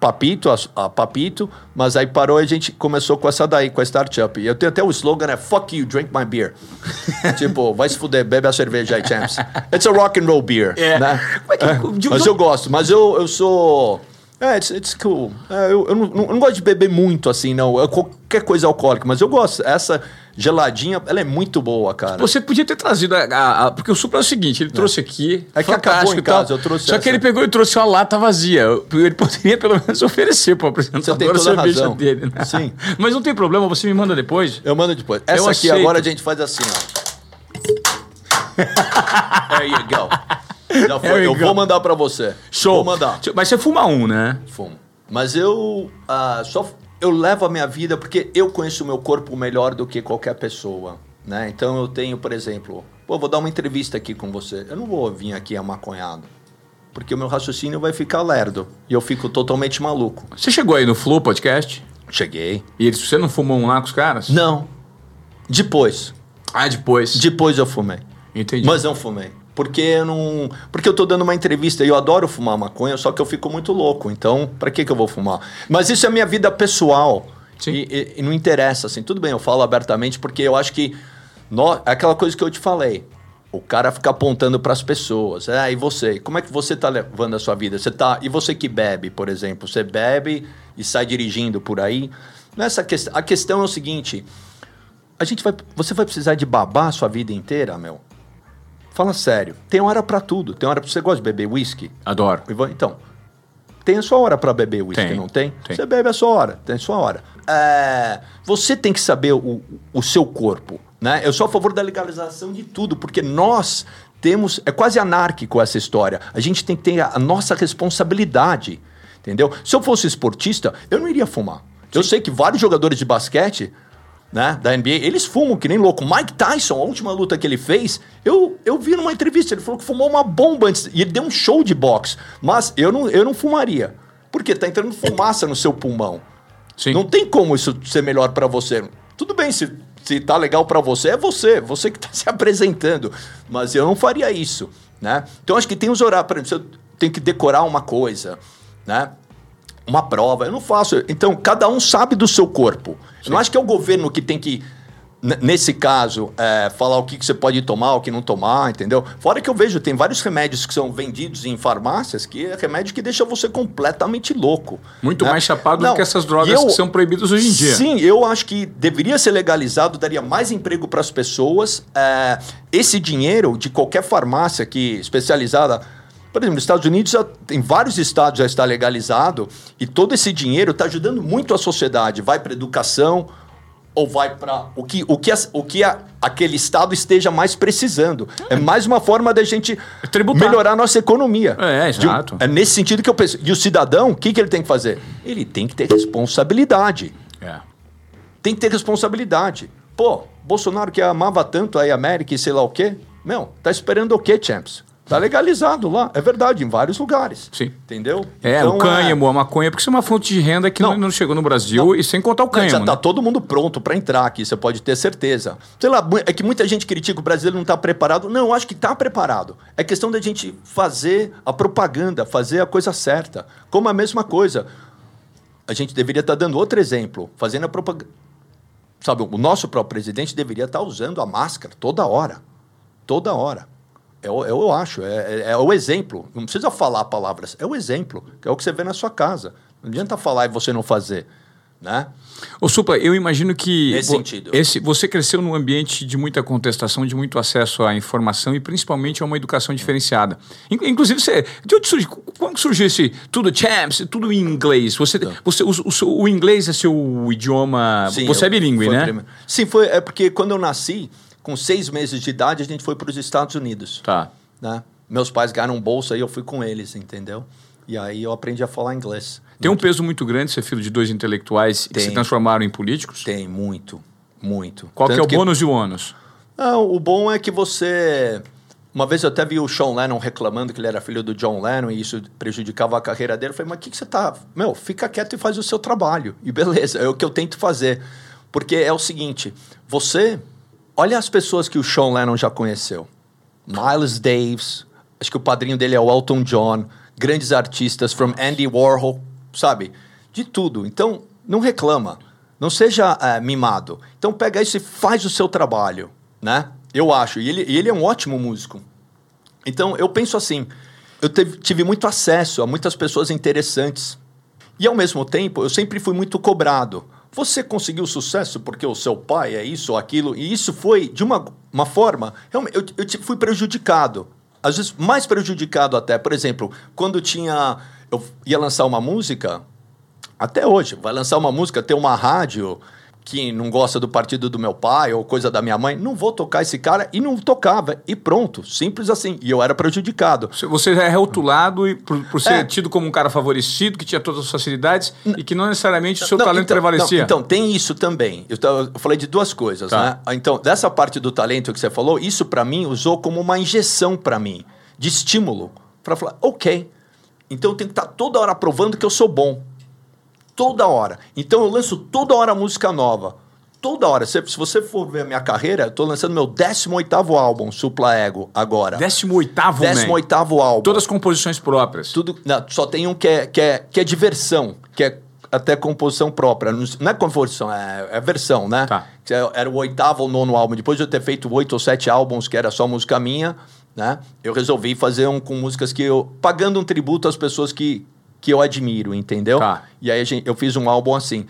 Papito, a, a, Papito, mas aí parou e a gente começou com essa daí, com a Startup. E eu tenho até o slogan, é Fuck you, drink my beer. [laughs] tipo, vai se fuder, bebe a cerveja aí, champs. It's a rock and roll beer, é. né? É, mas eu gosto, mas eu, eu sou... É, it's, it's cool. É, eu, eu, não, eu, não, gosto de beber muito, assim, não. Eu, qualquer coisa alcoólica, mas eu gosto. Essa geladinha, ela é muito boa, cara.
Você podia ter trazido a. a, a porque o Supra é o seguinte: ele é. trouxe aqui.
É que acabou em casa, eu trouxe
Só essa. que ele pegou e trouxe uma lata vazia. Ele poderia pelo menos oferecer para o apresentador a cerveja razão. dele. Né?
Sim. [laughs]
Mas não tem problema, você me manda depois.
Eu mando depois. Essa eu aqui aceito. agora a gente faz assim, ó. There you go. [laughs] Já foi. Eu vou mandar para você.
Show.
Vou mandar.
Mas você fuma um, né?
Fumo. Mas eu uh, só eu levo a minha vida porque eu conheço o meu corpo melhor do que qualquer pessoa, né? Então eu tenho, por exemplo, pô, vou dar uma entrevista aqui com você. Eu não vou vir aqui amaconhado. Porque o meu raciocínio vai ficar lerdo. E eu fico totalmente maluco.
Você chegou aí no Flow Podcast?
Cheguei.
E você não fumou um lá com os caras?
Não. Depois.
Ah, depois?
Depois eu fumei.
Entendi.
Mas não fumei. Porque eu não. Porque eu tô dando uma entrevista e eu adoro fumar maconha, só que eu fico muito louco. Então, para que, que eu vou fumar? Mas isso é minha vida pessoal. E, e, e não interessa, assim. Tudo bem, eu falo abertamente, porque eu acho que. É aquela coisa que eu te falei. O cara fica apontando para as pessoas. É, e você? Como é que você tá levando a sua vida? Você tá. E você que bebe, por exemplo? Você bebe e sai dirigindo por aí? Nessa que... A questão é o seguinte. A gente vai. Você vai precisar de babar a sua vida inteira, meu? Fala sério. Tem hora para tudo. Tem hora para você gosta de beber whisky?
Adoro.
Então, tem a sua hora para beber whisky, tem, não tem? tem? Você bebe a sua hora, tem a sua hora. É, você tem que saber o, o seu corpo, né? Eu sou a favor da legalização de tudo, porque nós temos é quase anárquico essa história. A gente tem que ter a, a nossa responsabilidade, entendeu? Se eu fosse esportista, eu não iria fumar. Eu sei que vários jogadores de basquete né, da NBA, eles fumam que nem louco. Mike Tyson, a última luta que ele fez, eu, eu vi numa entrevista, ele falou que fumou uma bomba antes, e ele deu um show de boxe. Mas eu não, eu não fumaria, porque tá entrando fumaça no seu pulmão. Sim. Não tem como isso ser melhor para você. Tudo bem, se, se tá legal para você, é você, você que tá [laughs] se apresentando. Mas eu não faria isso, né? Então acho que tem os horários, por exemplo, você tem que decorar uma coisa, né? Uma prova. Eu não faço. Então, cada um sabe do seu corpo. Sim. Eu não acho que é o governo que tem que, nesse caso, é, falar o que, que você pode tomar, o que não tomar, entendeu? Fora que eu vejo, tem vários remédios que são vendidos em farmácias que é remédio que deixa você completamente louco.
Muito né? mais chapado não, do que essas drogas eu, que são proibidas hoje em dia.
Sim, eu acho que deveria ser legalizado, daria mais emprego para as pessoas. É, esse dinheiro de qualquer farmácia que especializada por exemplo, nos Estados Unidos, em vários estados já está legalizado e todo esse dinheiro está ajudando muito a sociedade. Vai para educação ou vai para o que, o que, a, o que a, aquele estado esteja mais precisando. É mais uma forma da gente Tributar. melhorar a nossa economia.
É, exato.
De, é nesse sentido que eu penso. E o cidadão, o que, que ele tem que fazer? Ele tem que ter responsabilidade.
É.
Tem que ter responsabilidade. Pô, Bolsonaro que amava tanto a América e sei lá o quê, meu, tá esperando o quê, Champs? Tá legalizado lá, é verdade, em vários lugares.
Sim.
Entendeu?
É, então, o cânhamo, é... a maconha, porque isso é uma fonte de renda que não, não chegou no Brasil não. e sem contar o cânhamo.
já
né?
tá todo mundo pronto para entrar aqui, você pode ter certeza. Sei lá, é que muita gente critica o brasileiro não tá preparado. Não, eu acho que tá preparado. É questão da gente fazer a propaganda, fazer a coisa certa. Como a mesma coisa. A gente deveria estar tá dando outro exemplo, fazendo a propaganda. Sabe, o nosso próprio presidente deveria estar tá usando a máscara toda hora. Toda hora. Eu, é eu acho, é, é, é, o exemplo. Não precisa falar palavras, é o exemplo, que é o que você vê na sua casa. Não adianta falar e você não fazer. né?
Ô Supla, eu imagino que
Nesse sentido.
Esse, você cresceu num ambiente de muita contestação, de muito acesso à informação e principalmente a uma educação diferenciada. Inclusive, você, de onde surgiu, como surgiu esse tudo champs, tudo em inglês? Você, então. você, o, o, o, inglês é seu idioma... Sim, você é bilíngue, né?
Sim, foi, é porque quando eu nasci, com seis meses de idade, a gente foi para os Estados Unidos.
Tá.
Né? Meus pais ganharam bolsa e eu fui com eles, entendeu? E aí eu aprendi a falar inglês.
Tem um peso muito grande ser filho de dois intelectuais Tem. que se transformaram em políticos?
Tem, muito. Muito.
Qual que é o que... bônus e o ônus?
Não, o bom é que você... Uma vez eu até vi o Sean Lennon reclamando que ele era filho do John Lennon e isso prejudicava a carreira dele. Eu falei, mas o que, que você tá... Meu, fica quieto e faz o seu trabalho. E beleza, é o que eu tento fazer. Porque é o seguinte, você... Olha as pessoas que o Sean Lennon já conheceu. Miles Davis, acho que o padrinho dele é o Elton John grandes artistas, from Andy Warhol, sabe? De tudo. Então, não reclama. Não seja é, mimado. Então, pega isso e faz o seu trabalho, né? Eu acho. E ele, ele é um ótimo músico. Então, eu penso assim: eu teve, tive muito acesso a muitas pessoas interessantes. E, ao mesmo tempo, eu sempre fui muito cobrado. Você conseguiu sucesso porque o seu pai é isso ou aquilo, e isso foi, de uma, uma forma, eu, eu, eu fui prejudicado às vezes mais prejudicado até. Por exemplo, quando tinha. Eu ia lançar uma música, até hoje, vai lançar uma música, ter uma rádio que não gosta do partido do meu pai ou coisa da minha mãe, não vou tocar esse cara e não tocava. E pronto, simples assim. E eu era prejudicado.
Você é rotulado e por, por ser é. tido como um cara favorecido, que tinha todas as facilidades N e que não necessariamente o seu não, talento
então,
prevalecia.
Não, então, tem isso também. Eu, eu, falei de duas coisas, tá. né? Então, dessa parte do talento que você falou, isso para mim usou como uma injeção para mim, de estímulo, para falar, ok, então eu tenho que estar tá toda hora provando que eu sou bom toda hora. Então eu lanço toda hora música nova. Toda hora. Se, se você for ver a minha carreira, eu tô lançando meu 18 álbum, Supla Ego, agora.
18
18 álbum.
Todas composições próprias.
Tudo. Não, só tem um que é, que, é, que é diversão, que é até composição própria. Não é composição, é, é versão, né?
Tá.
É, era o oitavo ou nono álbum. Depois de eu ter feito oito ou sete álbuns que era só música minha, né? Eu resolvi fazer um com músicas que eu. pagando um tributo às pessoas que, que eu admiro, entendeu?
Tá.
E aí gente, eu fiz um álbum assim.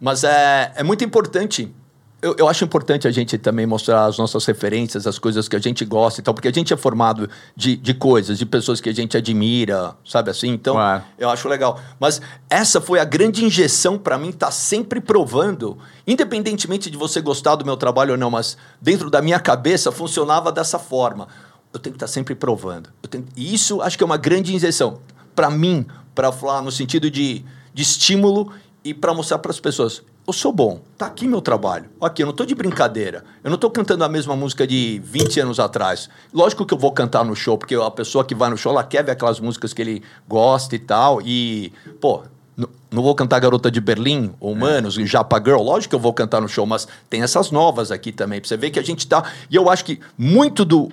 Mas é, é muito importante. Eu, eu acho importante a gente também mostrar as nossas referências, as coisas que a gente gosta e tal, porque a gente é formado de, de coisas, de pessoas que a gente admira, sabe assim? Então, Ué. eu acho legal. Mas essa foi a grande injeção para mim, estar tá sempre provando, independentemente de você gostar do meu trabalho ou não, mas dentro da minha cabeça funcionava dessa forma. Eu tenho que estar tá sempre provando. Tenho... E isso acho que é uma grande injeção. Para mim, para falar no sentido de, de estímulo e para mostrar para as pessoas, eu sou bom, tá aqui meu trabalho. Aqui, eu não tô de brincadeira. Eu não tô cantando a mesma música de 20 anos atrás. Lógico que eu vou cantar no show, porque a pessoa que vai no show, ela quer ver aquelas músicas que ele gosta e tal. E, pô, não vou cantar Garota de Berlim, ou Humanos, é. Japa Girl, lógico que eu vou cantar no show, mas tem essas novas aqui também, pra você ver que a gente tá. E eu acho que muito do,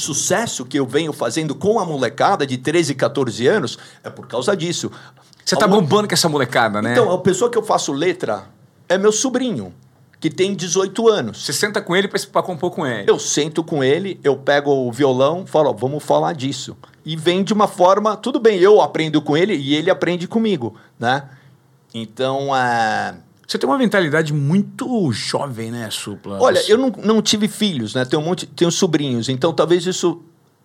sucesso que eu venho fazendo com a molecada de 13, 14 anos é por causa disso.
Você tá bombando com essa molecada, né?
Então, a pessoa que eu faço letra é meu sobrinho, que tem 18 anos.
Você senta com ele para compor com ele?
Eu sento com ele, eu pego o violão, falo, ó, vamos falar disso. E vem de uma forma, tudo bem, eu aprendo com ele e ele aprende comigo, né? Então, é...
Você tem uma mentalidade muito jovem, né, Supla?
Olha, eu não, não tive filhos, né? Tenho um monte, tenho sobrinhos, então talvez isso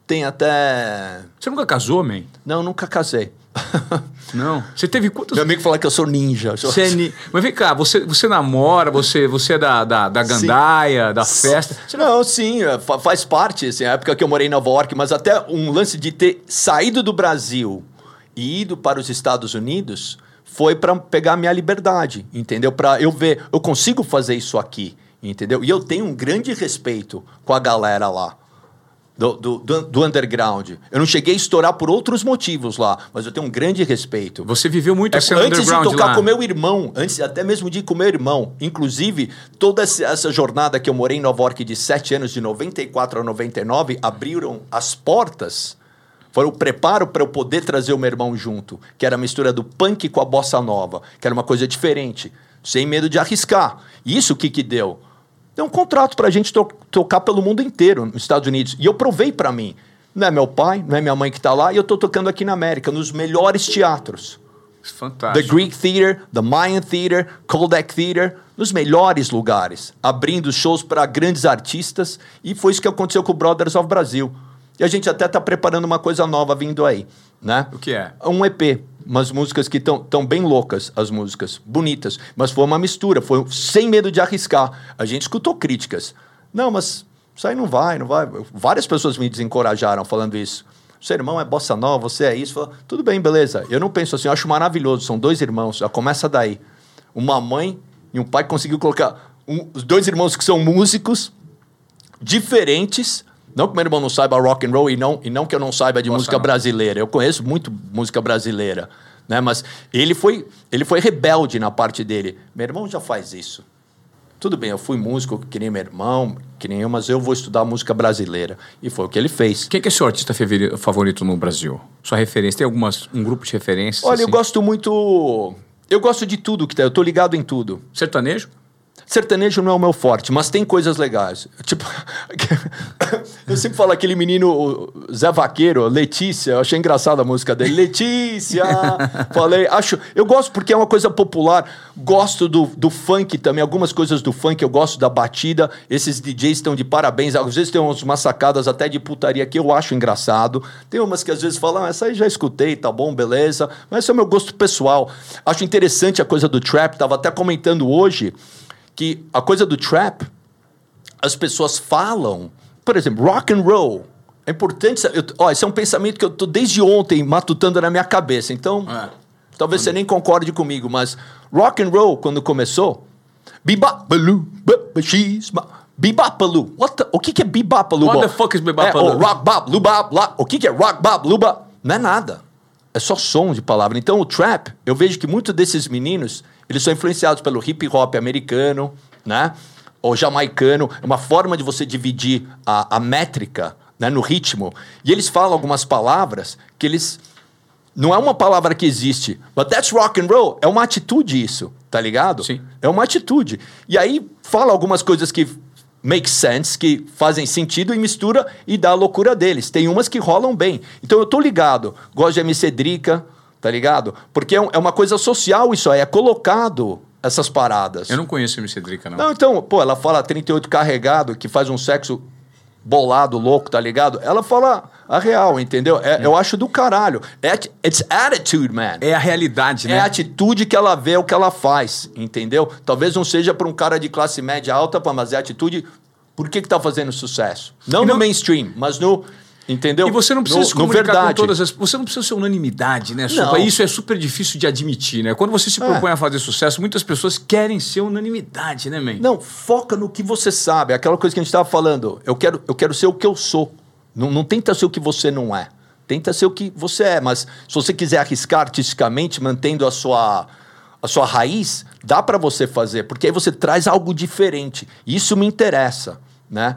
tenha até.
Você nunca casou, man?
Não, nunca casei. [laughs]
Não. Você teve quantos.
Meu amigo fala que eu sou ninja.
Você é ni... Mas vem cá, você, você namora, você, você é da, da, da gandaia, sim. da festa?
Não, sim, é, faz parte, assim, a época que eu morei em Nova York, mas até um lance de ter saído do Brasil e ido para os Estados Unidos foi para pegar a minha liberdade, entendeu? Para eu ver, eu consigo fazer isso aqui, entendeu? E eu tenho um grande respeito com a galera lá. Do, do, do, underground. Eu não cheguei a estourar por outros motivos lá, mas eu tenho um grande respeito.
Você viveu muito é,
Antes de tocar lá. com meu irmão, antes até mesmo de ir com meu irmão, inclusive toda essa jornada que eu morei em Nova York de sete anos, de 94 a 99, abriram as portas foi o preparo para eu poder trazer o meu irmão junto, que era a mistura do punk com a bossa nova, que era uma coisa diferente, sem medo de arriscar. E isso o que que deu? Deu um contrato para a gente to tocar pelo mundo inteiro, nos Estados Unidos. E eu provei para mim. Não é meu pai, não é minha mãe que está lá, e eu estou tocando aqui na América, nos melhores teatros.
Fantástico.
The Greek Theater, The Mayan Theater, Kodak Theater, nos melhores lugares, abrindo shows para grandes artistas. E foi isso que aconteceu com o Brothers of Brasil. E a gente até está preparando uma coisa nova vindo aí, né?
O que é?
Um EP, umas músicas que estão tão bem loucas, as músicas, bonitas. Mas foi uma mistura, foi sem medo de arriscar. A gente escutou críticas. Não, mas isso aí não vai, não vai. Várias pessoas me desencorajaram falando isso. Seu irmão é bossa nova, você é isso. Falo, Tudo bem, beleza. Eu não penso assim, eu acho maravilhoso. São dois irmãos, já começa daí. Uma mãe e um pai conseguiu colocar um, os dois irmãos que são músicos diferentes não que meu irmão não saiba rock and roll e não, e não que eu não saiba de Nossa, música não. brasileira. Eu conheço muito música brasileira, né? Mas ele foi, ele foi rebelde na parte dele. Meu irmão já faz isso. Tudo bem, eu fui músico que nem meu irmão, que nem eu, mas eu vou estudar música brasileira. E foi o que ele fez.
Quem que é seu artista favorito no Brasil? Sua referência? Tem algumas, um grupo de referências?
Olha, assim? eu gosto muito... Eu gosto de tudo que tá. Eu tô ligado em tudo.
Sertanejo?
Sertanejo não é o meu forte, mas tem coisas legais. Tipo, [coughs] eu sempre falo aquele menino Zé Vaqueiro, Letícia, eu achei engraçada a música dele. Letícia! [laughs] Falei, acho. Eu gosto porque é uma coisa popular. Gosto do, do funk também, algumas coisas do funk, eu gosto da batida. Esses DJs estão de parabéns. Às vezes tem umas sacadas até de putaria que eu acho engraçado. Tem umas que às vezes falam, ah, essa aí já escutei, tá bom, beleza. Mas esse é o meu gosto pessoal. Acho interessante a coisa do trap, tava até comentando hoje que a coisa do trap, as pessoas falam, por exemplo, rock and roll. É importante. Eu, ó, esse é um pensamento que eu tô desde ontem matutando na minha cabeça. Então, é. talvez você nem concorde comigo, mas rock and roll, quando começou, bibapalu, bibapalu. O que, que é bibapalu?
What the fuck is bibapalu?
É, oh, rock bop, lubab, la. O que, que é rock bop, luba? Não é nada. É só som de palavra. Então, o trap, eu vejo que muitos desses meninos, eles são influenciados pelo hip hop americano, né? Ou jamaicano. É uma forma de você dividir a, a métrica né? no ritmo. E eles falam algumas palavras que eles. Não é uma palavra que existe. But that's rock and roll. É uma atitude isso, tá ligado?
Sim.
É uma atitude. E aí fala algumas coisas que make sense, que fazem sentido e mistura e dá a loucura deles. Tem umas que rolam bem. Então eu tô ligado. Gosto de MC Drica, tá ligado? Porque é, é uma coisa social isso aí, é colocado essas paradas.
Eu não conheço a MC Drica, não.
Não, então, pô, ela fala 38 carregado, que faz um sexo bolado, louco, tá ligado? Ela fala a real, entendeu? É, Eu acho do caralho. É, it's attitude, man.
É a realidade, né?
É a atitude que ela vê, o que ela faz, entendeu? Talvez não seja para um cara de classe média alta, mas é atitude... Por que que tá fazendo sucesso? Não, não no mainstream, mas no Entendeu?
E você não precisa no, se comunicar verdade. com todas as... Você não precisa ser unanimidade, né, Supa? Isso é super difícil de admitir, né? Quando você se é. propõe é. a fazer sucesso, muitas pessoas querem ser unanimidade, né, man?
Não, foca no que você sabe. Aquela coisa que a gente estava falando. Eu quero, eu quero ser o que eu sou. Não, não tenta ser o que você não é. Tenta ser o que você é. Mas se você quiser arriscar artisticamente, mantendo a sua a sua raiz, dá para você fazer, porque aí você traz algo diferente. Isso me interessa, né?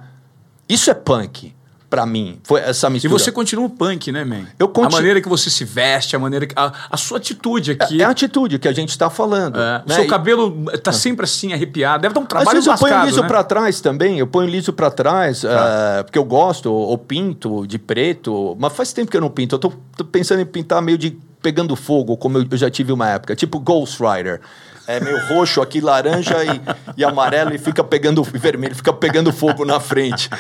Isso é punk para mim. Foi essa mistura.
E você continua punk, né, man?
Eu continuo.
A maneira que você se veste, a maneira que. A, a sua atitude aqui.
É, é, a atitude que a gente tá falando. É.
Né? Seu cabelo tá e... sempre assim, arrepiado. Deve dar um trabalho
Às vezes eu ponho liso né? para trás também. Eu ponho liso para trás, tá. uh, porque eu gosto, ou pinto de preto. Mas faz tempo que eu não pinto. Eu tô, tô pensando em pintar meio de pegando fogo, como eu, eu já tive uma época. Tipo Ghost Rider é meio roxo aqui, laranja e, e amarelo e fica pegando vermelho, fica pegando fogo na frente.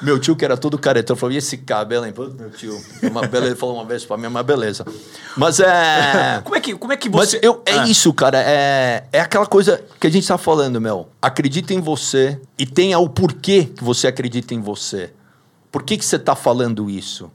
Meu tio, que era todo caretão, falou: e esse cabelo, hein? Meu tio, uma beleza. Ele falou uma vez pra mim, é uma beleza. Mas é. [laughs]
como, é que, como é que você.
Mas eu, é ah. isso, cara. É, é aquela coisa que a gente tá falando, meu. Acredita em você e tenha o porquê que você acredita em você. Por que, que você tá falando isso?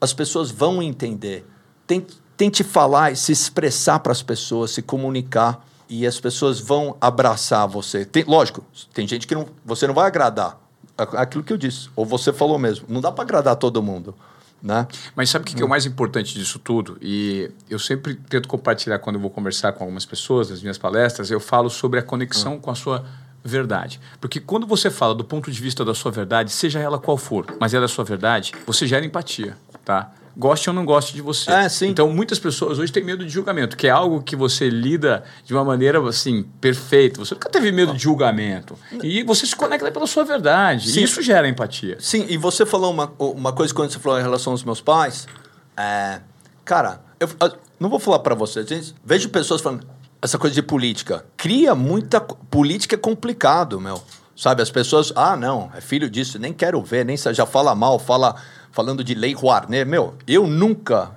As pessoas vão entender. Tente, tente falar e se expressar para as pessoas, se comunicar e as pessoas vão abraçar você. Tem, lógico, tem gente que não, você não vai agradar aquilo que eu disse, ou você falou mesmo, não dá para agradar todo mundo. Né?
Mas sabe o que, que, é o mais importante disso tudo? E eu sempre tento compartilhar quando eu vou conversar com algumas pessoas nas minhas palestras, eu falo sobre a conexão uhum. com a sua verdade. Porque quando você fala do ponto de vista da sua verdade, seja ela qual for, mas ela é a sua verdade, você gera empatia, tá? Goste ou não goste de você.
É, sim.
Então, muitas pessoas hoje têm medo de julgamento, que é algo que você lida de uma maneira, assim, perfeita. Você nunca teve medo de julgamento. E você se conecta pela sua verdade. Sim. E isso gera empatia.
Sim, e você falou uma, uma coisa quando você falou em relação aos meus pais. É, cara, eu, não vou falar para vocês, vejo pessoas falando essa coisa de política. Cria muita política é complicado, meu. Sabe, as pessoas, ah, não, é filho disso, nem quero ver, nem já fala mal, fala falando de lei Rouanet. Meu, eu nunca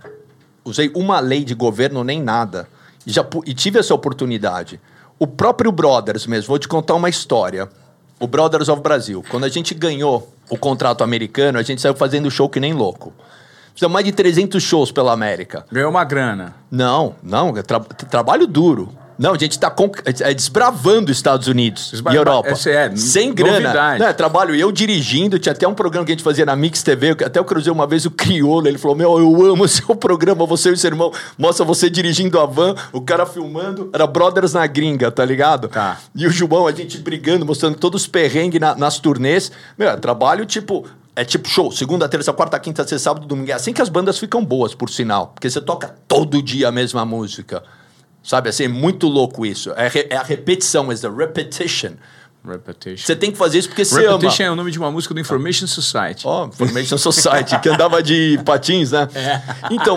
usei uma lei de governo nem nada. E, já, e tive essa oportunidade. O próprio Brothers mesmo, vou te contar uma história. O Brothers of Brasil, quando a gente ganhou o contrato americano, a gente saiu fazendo show que nem louco. Fizemos mais de 300 shows pela América.
Ganhou uma grana.
Não, não, tra trabalho duro. Não, a gente está é, desbravando Estados Unidos e Europa.
Esse é,
sem grana. Não, é, trabalho eu dirigindo, tinha até um programa que a gente fazia na Mix TV, até eu cruzei uma vez o Criolo, ele falou, meu, eu amo [laughs] o seu programa, você e seu irmão, mostra você dirigindo a van, o cara filmando, era Brothers na gringa, tá ligado?
Tá.
E o João, a gente brigando, mostrando todos os perrengues na, nas turnês. Meu, é trabalho tipo, é tipo show, segunda, terça, quarta, quinta, sexta, sábado, domingo. É assim que as bandas ficam boas, por sinal. Porque você toca todo dia a mesma música. Sabe assim, é muito louco isso. É, é a repetição, é a repetition.
Repetition.
Você tem que fazer isso porque você ama.
Repetition é o nome de uma música do Information Society.
Ó, oh, Information Society, que andava de patins, né? É. Então,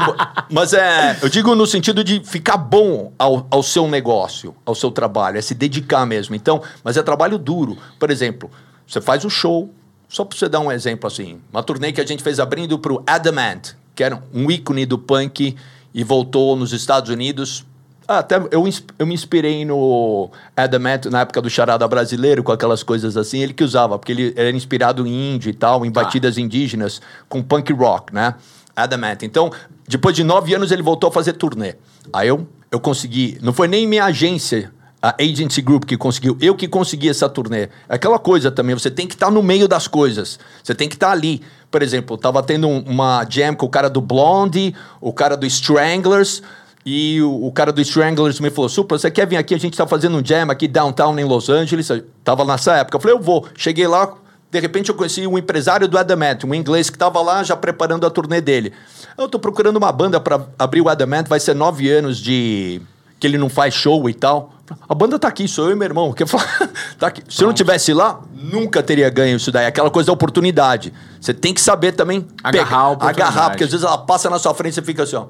mas é, eu digo no sentido de ficar bom ao, ao seu negócio, ao seu trabalho, é se dedicar mesmo. Então, mas é trabalho duro. Por exemplo, você faz o show, só para você dar um exemplo assim, uma turnê que a gente fez abrindo para o Adamant, que era um ícone do punk e voltou nos Estados Unidos até eu, eu me inspirei no Adamant na época do Charada Brasileiro, com aquelas coisas assim, ele que usava, porque ele era inspirado em indie e tal, em tá. batidas ah. indígenas, com punk rock, né? Adamant. Então, depois de nove anos, ele voltou a fazer turnê. Aí eu, eu consegui, não foi nem minha agência, a Agency Group que conseguiu, eu que consegui essa turnê. É aquela coisa também, você tem que estar tá no meio das coisas, você tem que estar tá ali. Por exemplo, tava tendo uma jam com o cara do Blondie, o cara do Stranglers, e o, o, cara do Stranglers me falou: Supla, você quer vir aqui? A gente tá fazendo um jam aqui downtown em Los Angeles. Eu tava nessa época. Eu falei: Eu vou. Cheguei lá, de repente eu conheci um empresário do Adamant, um inglês que tava lá já preparando a turnê dele. Eu tô procurando uma banda para abrir o Adamant, vai ser nove anos de. que ele não faz show e tal. A banda tá aqui, sou eu e meu irmão. [laughs] Quer falar? tá aqui. Se eu não tivesse lá, nunca teria ganho isso daí. Aquela coisa da oportunidade. Você tem que saber também
agarrar,
pegar, agarrar, porque às vezes ela passa na sua frente e você fica assim, ó.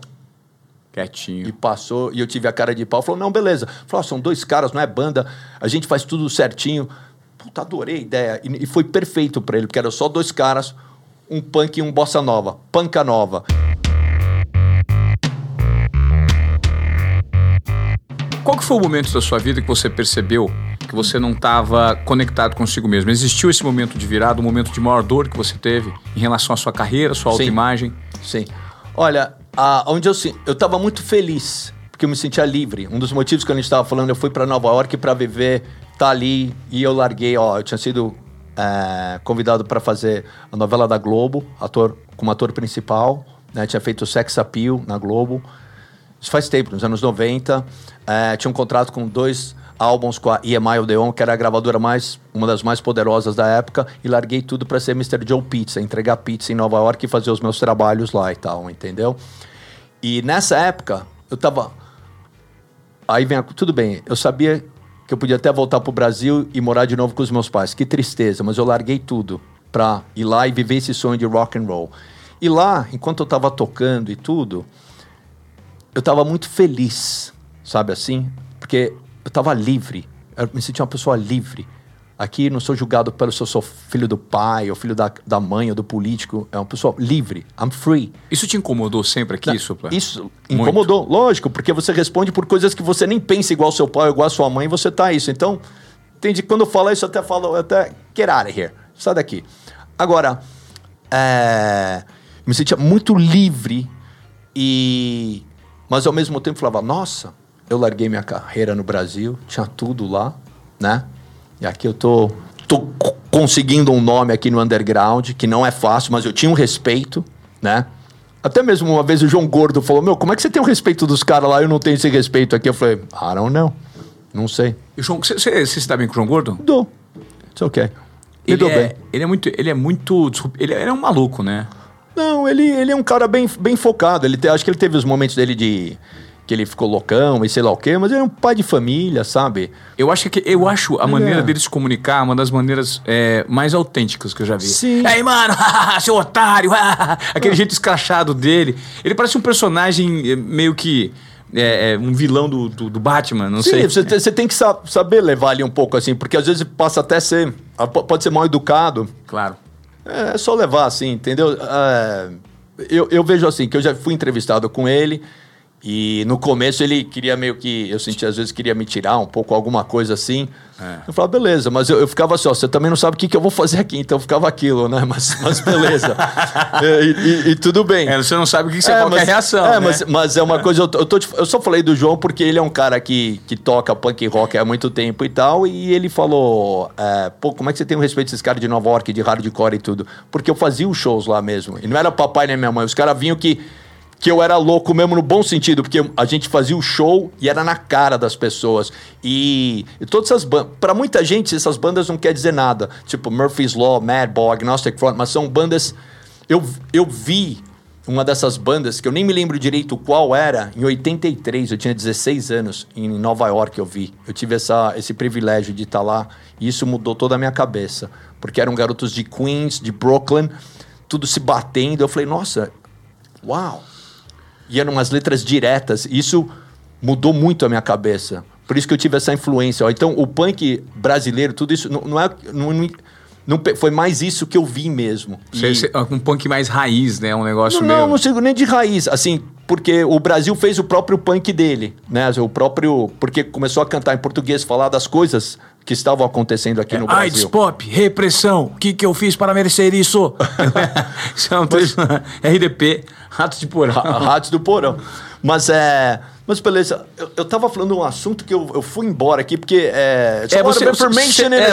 Quietinho.
E passou, e eu tive a cara de pau. Falou, não, beleza. Falou, são dois caras, não é banda, a gente faz tudo certinho. Puta, adorei a ideia. E, e foi perfeito para ele, porque eram só dois caras, um punk e um bossa nova. Panca nova.
Qual que foi o momento da sua vida que você percebeu que você não estava conectado consigo mesmo? Existiu esse momento de virada, um momento de maior dor que você teve em relação à sua carreira, à sua autoimagem?
Sim. Sim. Olha, a, onde eu eu estava muito feliz porque eu me sentia livre. Um dos motivos que a gente estava falando, eu fui para Nova York para viver, tá ali e eu larguei. Ó, eu tinha sido é, convidado para fazer a novela da Globo, ator como ator principal, né? Tinha feito Sex Appeal na Globo. Isso faz tempo, nos anos 90. É, tinha um contrato com dois álbuns com a EMI Odeon, que era a gravadora mais, uma das mais poderosas da época, e larguei tudo para ser Mr. Joe Pizza, entregar pizza em Nova York e fazer os meus trabalhos lá e tal, entendeu? E nessa época, eu tava. Aí vem a... Tudo bem, eu sabia que eu podia até voltar pro Brasil e morar de novo com os meus pais. Que tristeza, mas eu larguei tudo pra ir lá e viver esse sonho de rock and roll. E lá, enquanto eu tava tocando e tudo, eu tava muito feliz, sabe assim? Porque eu estava livre. Eu me sentia uma pessoa livre. Aqui não sou julgado pelo se eu sou filho do pai, ou filho da, da mãe, ou do político. É uma pessoa livre. I'm free.
Isso te incomodou sempre aqui,
Supla? Isso incomodou, Muito. lógico, porque você responde por coisas que você nem pensa igual seu pai, igual a sua mãe, você tá isso. Então, entende? Quando eu falo isso, eu até falo, eu até, get out of here. Sai daqui. Agora, é, me sentia muito livre e... Mas ao mesmo tempo falava, nossa, eu larguei minha carreira no Brasil, tinha tudo lá, né? E aqui eu tô, tô conseguindo um nome aqui no underground, que não é fácil, mas eu tinha um respeito, né? Até mesmo uma vez o João Gordo falou: Meu, como é que você tem o respeito dos caras lá eu não tenho esse respeito aqui? Eu falei: I don't know. Não sei.
Você, se dá bem com o João Gordo?
Dou. It's ok.
Me ele, é, bem. ele é muito. Ele é muito. Ele, ele é um maluco, né?
Não, ele, ele é um cara bem, bem focado. Ele te, acho que ele teve os momentos dele de que ele ficou loucão e sei lá o quê, mas ele é um pai de família, sabe?
Eu acho que eu acho a maneira é. dele se comunicar uma das maneiras é, mais autênticas que eu já vi.
Sim.
Aí, mano, [laughs] seu otário, [laughs] aquele jeito escrachado dele. Ele parece um personagem eh, meio que é, é, um vilão do, do, do, Batman, não
Sim,
sei.
Você, você tem que saber levar ali um pouco assim, porque às vezes passa até ser. Pode ser mal educado.
Claro.
É, é só levar assim, entendeu? É, eu, eu vejo assim, que eu já fui entrevistado com ele. E no começo ele queria meio que. Eu senti, às vezes, queria me tirar um pouco, alguma coisa assim. É. Eu falava, beleza, mas eu, eu, ficava assim, ó, você também não sabe o que, que eu vou fazer aqui, então ficava aquilo, né? Mas, mas beleza. [laughs] e, e, e, tudo bem.
É, você não sabe o que, que você é, é a reação.
É,
né?
mas, mas é uma coisa, eu, eu, tô, eu só falei do João porque ele é um cara que, que toca punk rock há muito tempo e tal, e ele falou: é, pô, como é que você tem o respeito desses caras de Nova York, de hardcore e tudo? Porque eu fazia os shows lá mesmo. E não era papai nem minha mãe, os caras vinham que que eu era louco mesmo no bom sentido, porque a gente fazia o show e era na cara das pessoas. E, e todas essas bandas, para muita gente, essas bandas não quer dizer nada. Tipo Murphy's Law, Madball, Agnostic Front, mas são bandas. Eu, eu vi uma dessas bandas, que eu nem me lembro direito qual era, em 83, eu tinha 16 anos, em Nova York eu vi. Eu tive essa, esse privilégio de estar lá e isso mudou toda a minha cabeça. Porque eram garotos de Queens, de Brooklyn, tudo se batendo. Eu falei, nossa, uau! E eram umas letras diretas. Isso mudou muito a minha cabeça. Por isso que eu tive essa influência. Então, o punk brasileiro, tudo isso, não, não é. Não, não, foi mais isso que eu vi mesmo.
E... Um punk mais raiz, né? Um negócio
não,
meio...
Não, não sigo nem de raiz. Assim, porque o Brasil fez o próprio punk dele, né? O próprio... Porque começou a cantar em português, falar das coisas que estavam acontecendo aqui é, no Brasil. AIDS,
pop, repressão. O que, que eu fiz para merecer isso? [laughs] isso é um. RDP, [laughs] Ratos de Porão. [laughs]
Ratos do Porão. Mas é... Mas beleza, eu, eu tava falando um assunto que eu, eu fui embora aqui, porque é.
É você, você, in é,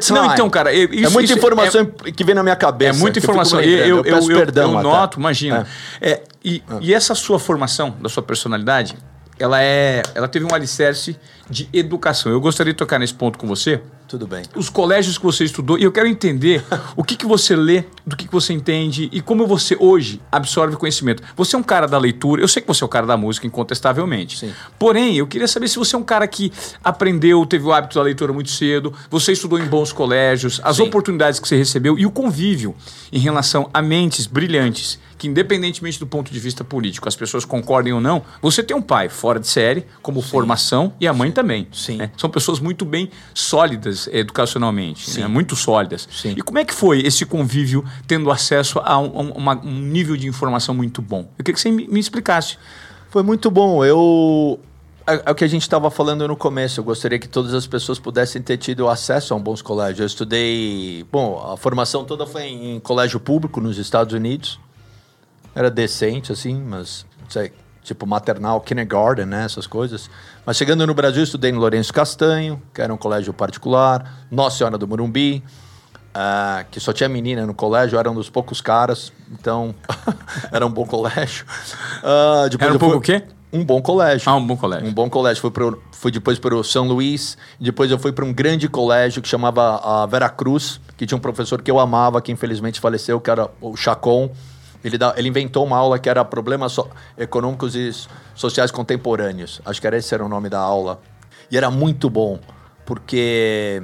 time. Não, então, cara,
isso, é muita isso, informação é, que vem na minha cabeça.
É muita informação. Eu, eu, eu, perdão, eu noto, imagina. É. é e, ah. e essa sua formação, da sua personalidade, ela é. Ela teve um alicerce de educação. Eu gostaria de tocar nesse ponto com você.
Tudo bem.
Os colégios que você estudou, e eu quero entender [laughs] o que, que você lê, do que, que você entende e como você hoje absorve conhecimento. Você é um cara da leitura, eu sei que você é o um cara da música, incontestavelmente.
Sim.
Porém, eu queria saber se você é um cara que aprendeu, teve o hábito da leitura muito cedo, você estudou em bons colégios, as Sim. oportunidades que você recebeu e o convívio em relação a mentes brilhantes que, independentemente do ponto de vista político, as pessoas concordem ou não, você tem um pai fora de série, como Sim. formação, e a mãe também.
Sim.
Né? São pessoas muito bem sólidas educacionalmente, né? muito sólidas.
Sim.
E como é que foi esse convívio tendo acesso a um, uma, um nível de informação muito bom? Eu queria que você me, me explicasse.
Foi muito bom. Eu é, é o que a gente estava falando no começo. Eu gostaria que todas as pessoas pudessem ter tido acesso a um bons colégios. Eu estudei. Bom, a formação toda foi em colégio público nos Estados Unidos era decente, assim, mas, sei, tipo maternal, kindergarten, né, essas coisas. Mas chegando no Brasil, estudei no Lourenço Castanho, que era um colégio particular, Nossa Senhora do Morumbi, uh, que só tinha menina no colégio, era um dos poucos caras, então [laughs] era um bom colégio.
Uh, era um pouco o quê?
Um bom colégio.
Ah, um bom colégio.
Um bom colégio. Fui, pro, fui depois para o São Luís, depois eu fui para um grande colégio que chamava a Vera Cruz, que tinha um professor que eu amava, que infelizmente faleceu, que era o Chacon. Ele, dá, ele inventou uma aula que era Problemas Econômicos e Sociais Contemporâneos. Acho que era esse era o nome da aula. E era muito bom, porque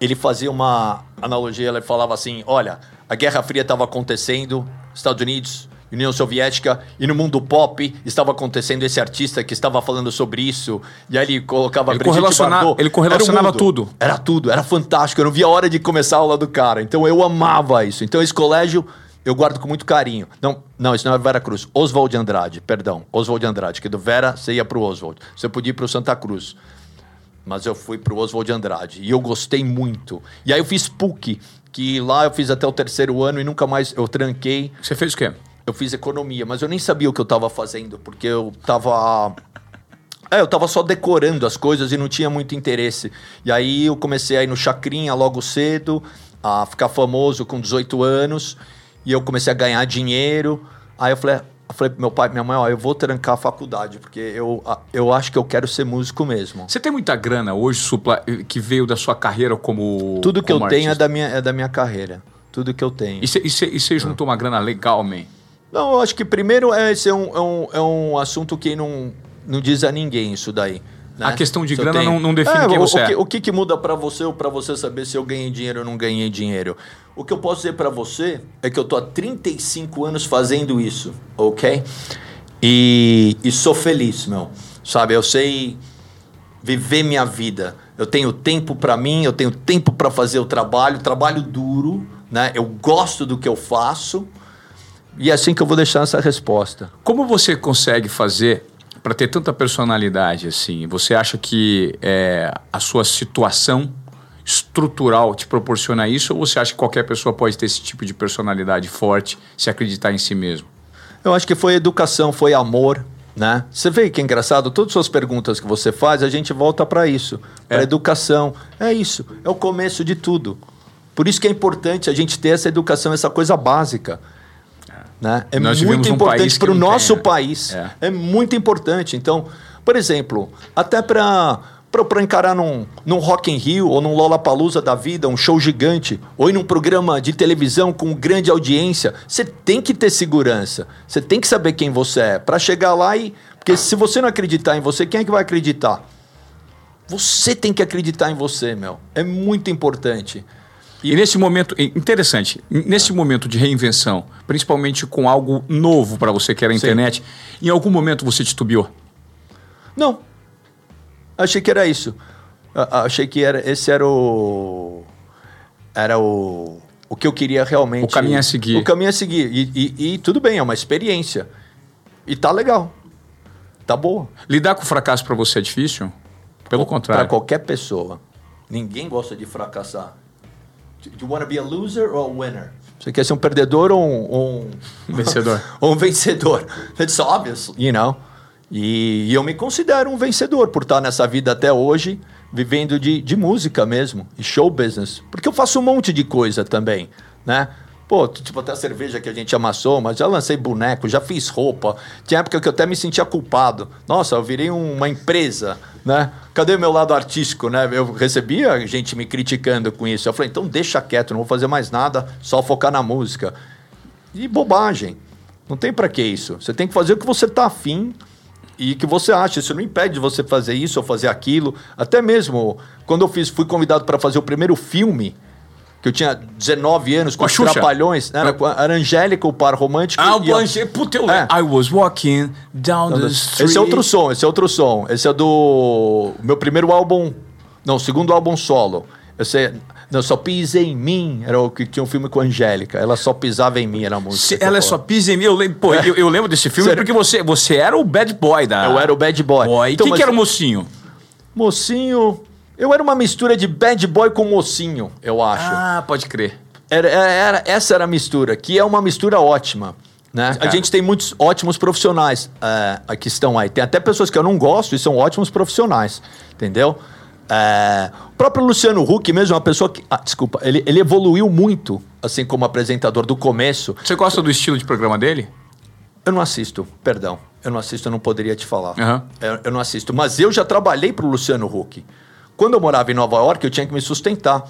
ele fazia uma analogia, ele falava assim, olha, a Guerra Fria estava acontecendo, Estados Unidos, União Soviética, e no mundo pop estava acontecendo esse artista que estava falando sobre isso, e aí ele colocava
ele correlacionava, Bardot. Ele correlacionava
era
tudo.
Era tudo, era fantástico, eu não via a hora de começar a aula do cara. Então eu amava isso. Então esse colégio eu guardo com muito carinho. Não, não, isso não é Vera Cruz. Oswald Andrade, perdão. Oswald Andrade, que do Vera você ia para o Oswald. Você podia ir para o Santa Cruz. Mas eu fui para o Oswald Andrade. E eu gostei muito. E aí eu fiz PUC, que lá eu fiz até o terceiro ano e nunca mais eu tranquei.
Você fez o quê?
Eu fiz economia, mas eu nem sabia o que eu estava fazendo, porque eu estava. É, eu estava só decorando as coisas e não tinha muito interesse. E aí eu comecei a ir no Chacrinha logo cedo, a ficar famoso com 18 anos. E eu comecei a ganhar dinheiro. Aí eu falei, eu falei pro meu pai, minha mãe, ó, eu vou trancar a faculdade, porque eu, eu acho que eu quero ser músico mesmo.
Você tem muita grana hoje, Supla, que veio da sua carreira como.
Tudo que
como
eu artista. tenho é da, minha, é da minha carreira. Tudo que eu tenho.
E você juntou uma grana legal, man?
Não, eu acho que primeiro é, esse é um, é um, é um assunto que não, não diz a ninguém isso daí.
Né? A questão de se grana tenho... não, não, define é, quem você
o
que, é.
O que, que muda para você ou para você saber se eu ganhei dinheiro ou não ganhei dinheiro? O que eu posso dizer para você é que eu tô há 35 anos fazendo isso, ok? E, e sou feliz, meu. Sabe, eu sei viver minha vida. Eu tenho tempo para mim, eu tenho tempo para fazer o trabalho, trabalho duro, né? Eu gosto do que eu faço. E é assim que eu vou deixar essa resposta.
Como você consegue fazer para ter tanta personalidade assim? Você acha que é, a sua situação estrutural te proporciona isso ou você acha que qualquer pessoa pode ter esse tipo de personalidade forte se acreditar em si mesmo?
Eu acho que foi educação, foi amor, né? Você vê que é engraçado, todas as suas perguntas que você faz, a gente volta para isso, para é. educação. É isso, é o começo de tudo. Por isso que é importante a gente ter essa educação, essa coisa básica. Né? É Nós muito um importante para o nosso tem, país. É. é. muito importante. Então, por exemplo, até para para encarar num, num Rock in Rio ou num Lollapalooza da vida, um show gigante, ou em um programa de televisão com grande audiência, você tem que ter segurança. Você tem que saber quem você é para chegar lá e porque se você não acreditar em você, quem é que vai acreditar? Você tem que acreditar em você, meu. É muito importante.
E nesse momento, interessante, nesse momento de reinvenção, principalmente com algo novo para você que era a internet, Sim. em algum momento você titubeou?
Não. Achei que era isso. Achei que era, esse era o. Era o. O que eu queria realmente.
O caminho a seguir.
O caminho a seguir. E, e, e tudo bem, é uma experiência. E tá legal. Tá boa.
Lidar com fracasso para você é difícil? Pelo contrário.
Para qualquer pessoa. Ninguém gosta de fracassar. Do you want to be a loser or a winner? Você quer ser um perdedor ou um, ou
um vencedor? [laughs]
ou um vencedor. It's obvious, you know. E, e, eu me considero um vencedor por estar nessa vida até hoje, vivendo de, de música mesmo, e show business. Porque eu faço um monte de coisa também, né? Pô, tipo, até a cerveja que a gente amassou, mas já lancei boneco, já fiz roupa. Tinha época que eu até me sentia culpado. Nossa, eu virei uma empresa, né? Cadê meu lado artístico, né? Eu recebia gente me criticando com isso. Eu falei, então deixa quieto, não vou fazer mais nada, só focar na música. E bobagem. Não tem para que isso. Você tem que fazer o que você tá afim e que você acha. Isso não impede você fazer isso ou fazer aquilo. Até mesmo quando eu fiz, fui convidado para fazer o primeiro filme que eu tinha 19 anos, com, os Trapalhões, né? era, era Angélica, o par romântico.
Ah, o Angélica, puta, eu é. I was walking down the street.
Esse é outro som, esse é outro som. Esse é do meu primeiro álbum, não, segundo álbum solo. Eu sei, não, só pisa em mim, era o que tinha um filme com a Angélica. Ela só pisava em mim, era a música.
Se ela só pisa em mim, eu lembro, pô, é. eu, eu, lembro desse filme Sério? porque você, você era o bad boy da.
Eu era o bad boy.
boy. Então, quem mas... que era o mocinho?
Mocinho. Eu era uma mistura de bad boy com mocinho, eu acho.
Ah, pode crer.
Era, era, essa era a mistura, que é uma mistura ótima. Né? A gente tem muitos ótimos profissionais é, que estão aí. Tem até pessoas que eu não gosto e são ótimos profissionais, entendeu? É, o próprio Luciano Huck, mesmo, é uma pessoa que. Ah, desculpa, ele, ele evoluiu muito, assim como apresentador do começo.
Você gosta do estilo de programa dele?
Eu não assisto, perdão. Eu não assisto, eu não poderia te falar. Uhum. Eu, eu, não assisto. Mas eu já trabalhei para o Luciano Huck. Quando eu morava em Nova York, eu tinha que me sustentar.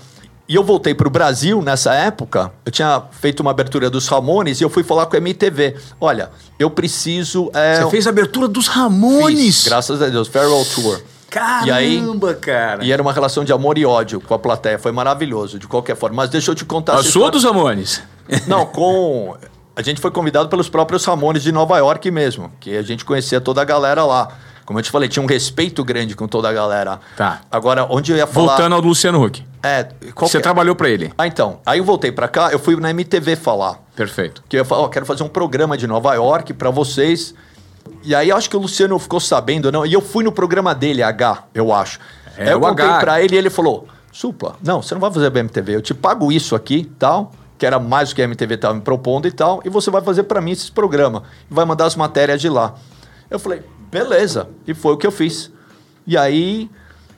E eu voltei para o Brasil nessa época. Eu tinha feito uma abertura dos Ramones e eu fui falar com a MTV. Olha, eu preciso.
É... Você fez a abertura dos Ramones?
Fiz, graças a Deus, Farewell Tour.
Caramba, e aí, cara.
E era uma relação de amor e ódio com a plateia. Foi maravilhoso, de qualquer forma. Mas deixa eu te contar.
A sua dos Ramones?
Não, [laughs] com. A gente foi convidado pelos próprios Ramones de Nova York mesmo, que a gente conhecia toda a galera lá. Como eu te falei, tinha um respeito grande com toda a galera.
Tá.
Agora, onde eu ia falar...
Voltando ao do Luciano Huck.
É,
Você trabalhou para ele.
Ah, então. Aí eu voltei para cá, eu fui na MTV falar.
Perfeito.
Que eu ia falar, ó, quero fazer um programa de Nova York para vocês. E aí acho que o Luciano ficou sabendo, não. E eu fui no programa dele, H, eu acho. É, aí eu contei para ele e ele falou: Supla, não, você não vai fazer pra MTV, eu te pago isso aqui tal, que era mais do que a MTV estava me propondo e tal, e você vai fazer para mim esse programa. E vai mandar as matérias de lá. Eu falei, Beleza. E foi o que eu fiz. E aí.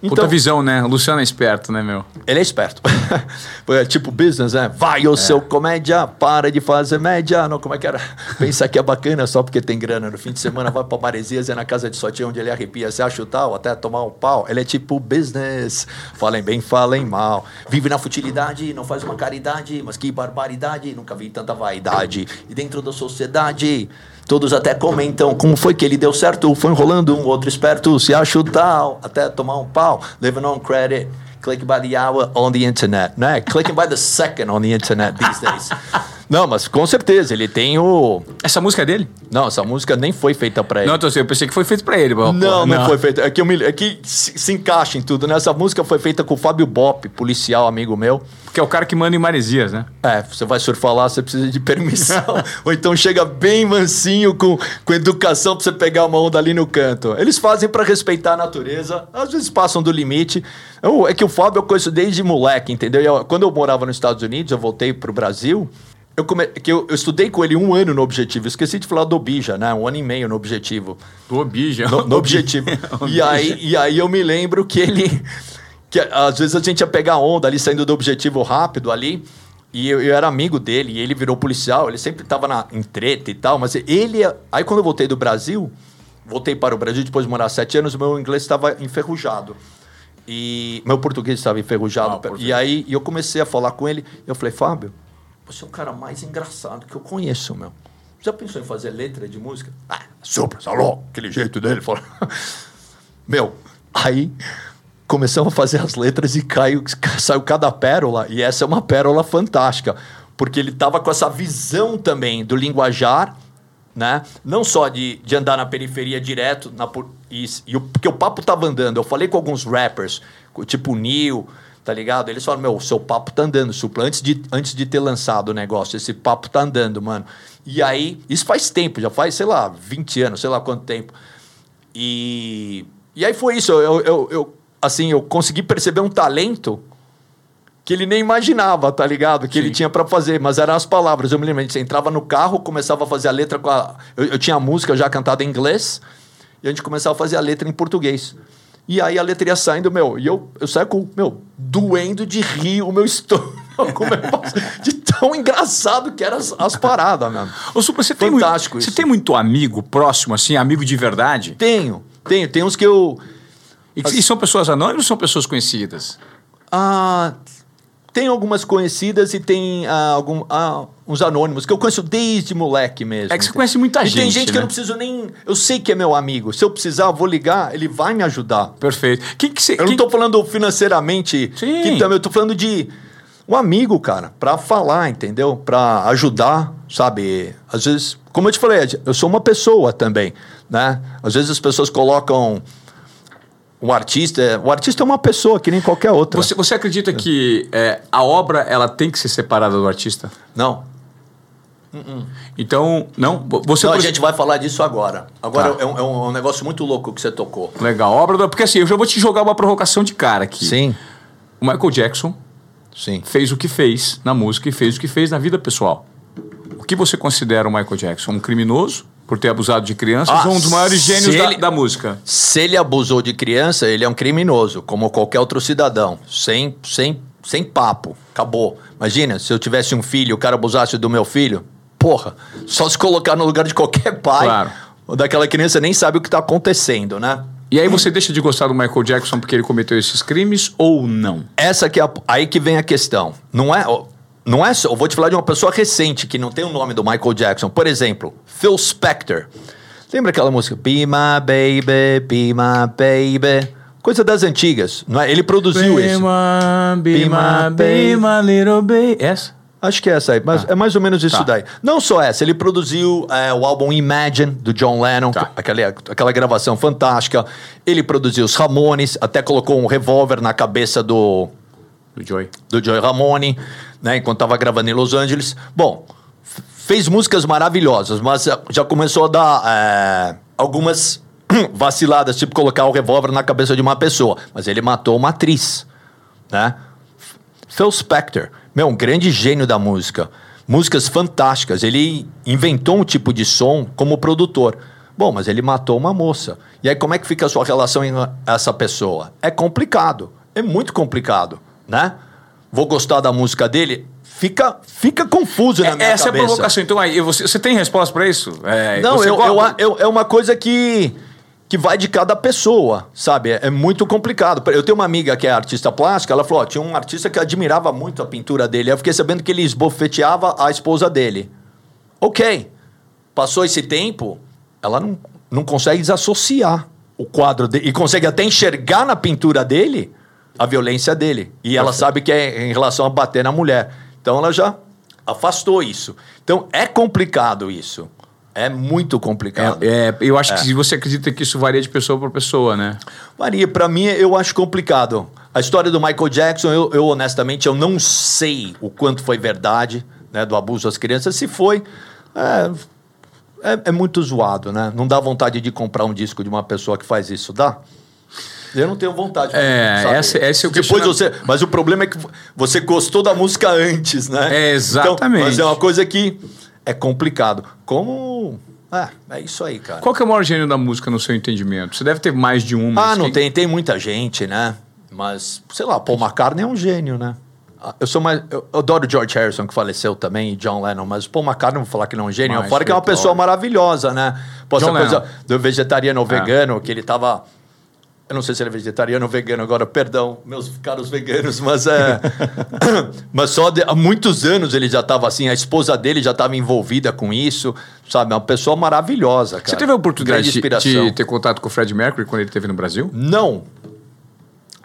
Então, Puta visão, né? O Luciano é esperto, né, meu?
Ele é esperto. [laughs] é tipo business, né? Vai, o é. seu comédia, para de fazer média. Não, como é que era? [laughs] Pensa que é bacana só porque tem grana. No fim de semana vai pra Maresias, é na casa de Sotinha, onde ele arrepia, se acha o tal, até tomar um pau. Ele é tipo business. Falem bem, falem mal. Vive na futilidade, não faz uma caridade, mas que barbaridade. Nunca vi tanta vaidade. E dentro da sociedade Todos até comentam como foi que ele deu certo, foi enrolando um outro esperto, se acha o tal, até tomar um pau, living on credit, clicking by the hour on the internet, né? Clicking by the second on the internet these days. Não, mas com certeza, ele tem o.
Essa música é dele?
Não, essa música nem foi feita pra ele.
Não, eu pensei que foi feita pra ele.
Não, não, não, foi feita. É que, eu me... é que se, se, encaixa em tudo, né? Essa música foi feita com o Fábio Bop, policial, amigo meu.
Que é o cara que manda em Maresias, né?
É, você vai surfar lá, você precisa de permissão. [laughs] Ou então chega bem mansinho, com, com educação, pra você pegar uma onda ali no canto. Eles fazem para respeitar a natureza, às vezes passam do limite. Eu, é que o Fábio eu conheço desde moleque, entendeu? Eu, quando eu morava nos Estados Unidos, eu voltei pro Brasil eu, come... que eu, eu, estudei com ele um ano no objetivo. Esqueci de falar do Obija, né? Um ano e meio no objetivo.
Do Obija.
No, no [laughs] objetivo. [laughs] e, aí, e aí eu me lembro que ele. Que às vezes a gente ia pegar onda ali, saindo do objetivo rápido ali. E eu, eu era amigo dele, e ele virou policial. Ele sempre estava na, em treta e tal. Mas ele. Aí quando eu voltei do Brasil, voltei para o Brasil depois de morar sete anos, meu inglês estava enferrujado. E meu português estava enferrujado. Ah, e aí eu comecei a falar com ele. Eu falei, Fábio você é o cara mais engraçado que eu conheço, meu. Já pensou em fazer letra de música? Ah, super, salô, aquele jeito dele. Fala. [laughs] meu, aí começamos a fazer as letras e caiu, saiu cada pérola, e essa é uma pérola fantástica, porque ele tava com essa visão também do linguajar, né? Não só de, de andar na periferia direto, na, e, e porque o papo tava andando. Eu falei com alguns rappers, tipo o Neil, tá ligado? Eles falam, meu, seu papo tá andando, supla, antes de, antes de ter lançado o negócio, esse papo tá andando, mano. E aí, isso faz tempo, já faz, sei lá, 20 anos, sei lá quanto tempo. E, e aí foi isso, eu, eu, eu assim, eu consegui perceber um talento que ele nem imaginava, tá ligado? Que Sim. ele tinha para fazer, mas eram as palavras. Eu me lembro, a gente entrava no carro, começava a fazer a letra com a... Eu, eu tinha a música já cantada em inglês, e a gente começava a fazer a letra em português. E aí a letra ia saindo, meu, e eu, eu saio com, meu, doendo de rir o meu [laughs] estômago. de tão engraçado que eram as, as paradas, mano.
Ô, Supra, você Fantástico tem muito, Você tem muito amigo próximo, assim, amigo de verdade?
Tenho, tenho. Tem uns que eu...
E, as... e são pessoas anônimas ou são pessoas conhecidas?
Ah, tem algumas conhecidas e tem ah, algum, ah, uns anônimos, que eu conheço desde moleque mesmo.
É que você conhece muita
e
gente.
tem gente
né?
que eu não preciso nem. Eu sei que é meu amigo. Se eu precisar, eu vou ligar, ele vai me ajudar.
Perfeito. Que você,
eu não tô falando financeiramente. Sim. Que também, eu tô falando de um amigo, cara, para falar, entendeu? Para ajudar, sabe? Às vezes, como eu te falei, eu sou uma pessoa também, né? Às vezes as pessoas colocam o artista, o artista é uma pessoa que nem qualquer outra.
Você, você acredita que é, a obra ela tem que ser separada do artista?
Não.
Então, não.
Você não, a gente vai falar disso agora. Agora tá. é, um, é, um, negócio muito louco que você tocou.
Legal. Obra. Porque assim, eu já vou te jogar uma provocação de cara aqui.
Sim.
O Michael Jackson
Sim.
fez o que fez na música e fez o que fez na vida pessoal. O que você considera o Michael Jackson? Um criminoso? por ter abusado de crianças ah, um dos maiores gênios da, da, música?
Se ele abusou de criança, ele é um criminoso, como qualquer outro cidadão. Sem, sem, sem papo. Acabou. Imagina, se eu tivesse um filho e o cara abusasse do meu filho, porra, só se colocar no lugar de qualquer pai claro. ou daquela criança nem sabe o que está acontecendo, né?
E aí você deixa de gostar do Michael Jackson porque ele cometeu esses crimes ou não?
Essa que é a, aí que vem a questão. Não é, não é só, eu vou te falar de uma pessoa recente que não tem o nome do Michael Jackson. Por exemplo, Phil Spector. Lembra aquela música Be My Baby, Be My Baby? Coisa das antigas, não é? Ele produziu
be
isso.
My, be, be my, my baby, my little baby. Essa?
Acho que é essa aí, mas tá. é mais ou menos isso tá. daí. Não só essa, ele produziu é, o álbum Imagine, do John Lennon, tá. aquela, aquela gravação fantástica. Ele produziu os Ramones, até colocou um revólver na cabeça do...
Do Joy.
Do Joy Ramone né, enquanto estava gravando em Los Angeles. Bom, fez músicas maravilhosas, mas já começou a dar é, algumas [clears throat] vaciladas, tipo colocar o revólver na cabeça de uma pessoa. Mas ele matou uma atriz, né? Phil Spector, meu, um grande gênio da música. Músicas fantásticas. Ele inventou um tipo de som como produtor. Bom, mas ele matou uma moça. E aí, como é que fica a sua relação com essa pessoa? É complicado. É muito complicado, né? vou gostar da música dele, fica, fica confuso na é, minha
essa
cabeça. Essa é
a provocação. Então, aí, você, você tem resposta para isso?
É, Não, eu, eu, eu, é uma coisa que, que vai de cada pessoa, sabe? É, é, muito complicado. Eu tenho uma amiga que é artista plástica, ela falou: ó, tinha um artista que admirava muito a pintura dele. Eu fiquei sabendo que ele esbofeteava a esposa dele. Ok. Passou esse tempo, ela não, não consegue desassociar o quadro dele e consegue até enxergar na pintura dele a violência dele. E ela sabe que é em relação a bater na mulher. Então ela já afastou isso. Então é complicado isso. É muito complicado.
É, é eu acho é. que você acredita que isso varia de pessoa para pessoa, né?
Varia. Para mim, eu acho complicado. A história do Michael Jackson, eu, eu, honestamente eu não sei o quanto foi verdade né, do abuso às crianças. Se foi, é, é, é, muito zoado, né? Não dá vontade de comprar um disco de uma pessoa que faz isso, dá? Eu não tenho vontade.
É, essa, esse é o
Depois você, mas o problema é que você gostou da música antes, né?
É, exatamente. Então,
mas é uma coisa que é complicado. Como. É, é isso aí, cara.
Qual que é o maior gênio da música no seu entendimento? Você deve ter mais de um.
Ah, não tem. Tem muita gente, né? Mas, sei lá, Paul McCartney é um gênio, né? Ah, eu sou mais. Eu adoro George Harrison, que faleceu também, e John Lennon, mas Paul McCartney, vou falar que ele é um gênio. Mais Fora que é uma pessoa maravilhosa, né? Pô, essa coisa do vegetariano ou é. vegano, que ele tava eu não sei se ele é vegetariano ou vegano agora, perdão, meus caros veganos, mas é. [laughs] mas só de, há muitos anos ele já estava assim, a esposa dele já estava envolvida com isso, sabe? É uma pessoa maravilhosa, cara.
Você teve a oportunidade de, de, ter contato com o Fred Mercury quando ele esteve no Brasil?
Não.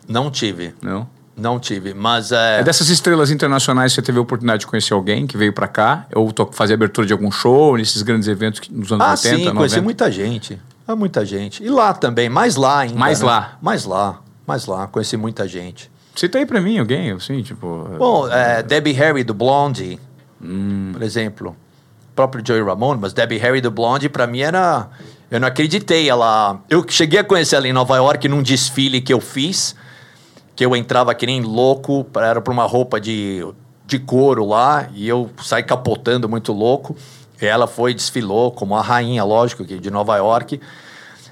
Não tive.
Não?
Não tive, mas é...
é... dessas estrelas internacionais você teve a oportunidade de conhecer alguém que veio para cá? Ou fazer abertura de algum show nesses grandes eventos nos anos
ah,
80,
sim, 90? conheci muita gente. Há muita gente. E lá também, mais lá ainda.
Mais
né?
lá.
Mais lá, mais lá. Conheci muita gente.
Cita aí pra mim alguém, assim, tipo...
Bom, é, Debbie Harry do Blondie, hum. por exemplo. O próprio Joey Ramone, mas Debbie Harry do Blondie pra mim era... Eu não acreditei, ela... Eu cheguei a conhecer ela em Nova York num desfile que eu fiz, que eu entrava que nem louco, era pra uma roupa de, de couro lá, e eu saí capotando muito louco. Ela foi, desfilou como a rainha, lógico, de Nova York.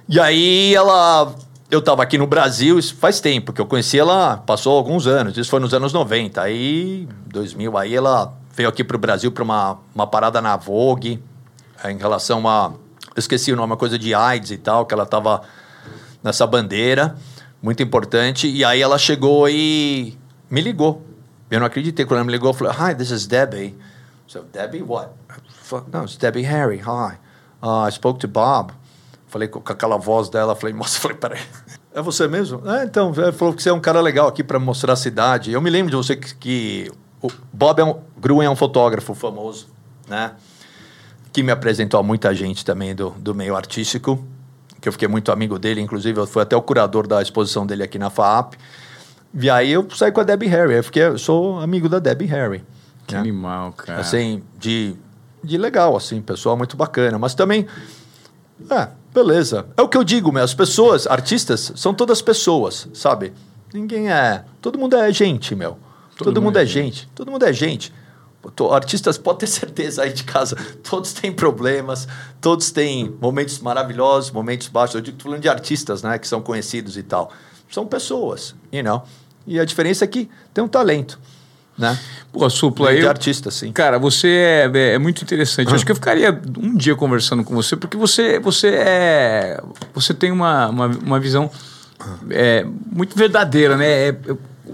E aí ela. Eu estava aqui no Brasil, isso faz tempo, que eu conheci ela, passou alguns anos, isso foi nos anos 90. Aí, 2000, aí ela veio aqui para o Brasil para uma, uma parada na Vogue, eh, em relação a. Eu esqueci o nome, uma coisa de AIDS e tal, que ela estava nessa bandeira, muito importante. E aí ela chegou e me ligou. Eu não acreditei quando ela me ligou. Eu falei, Hi, this is Debbie. So, Debbie, what? No, it's Debbie Harry. Hi. Uh, I spoke to Bob. Falei com, com aquela voz dela. Falei, moça, [laughs] falei, peraí. É você mesmo? É, então, ele falou que você é um cara legal aqui para mostrar a cidade. Eu me lembro de você que, que o Bob é um, Gruen é um fotógrafo famoso, né? Que me apresentou a muita gente também do, do meio artístico, que eu fiquei muito amigo dele, inclusive eu fui até o curador da exposição dele aqui na FAAP. E aí eu saí com a Debbie Harry, eu, fiquei, eu sou amigo da Debbie Harry.
Que né? animal, cara.
Assim, de de legal, assim, pessoal muito bacana. Mas também, é, beleza. É o que eu digo, meu, as pessoas, artistas, são todas pessoas, sabe? Ninguém é. Todo mundo é gente, meu. Todo, todo mundo é gente. gente. Todo mundo é gente. Artistas, pode ter [laughs] certeza aí de casa, todos têm problemas, todos têm momentos maravilhosos, momentos baixos. Eu digo, tô falando de artistas, né, que são conhecidos e tal. São pessoas, you know? E a diferença é que tem um talento né?
Pô, Supla,
aí. De artista, sim.
Cara, você é, é, é muito interessante. Eu acho que eu ficaria um dia conversando com você, porque você, você é. Você tem uma, uma, uma visão é, muito verdadeira, né? É,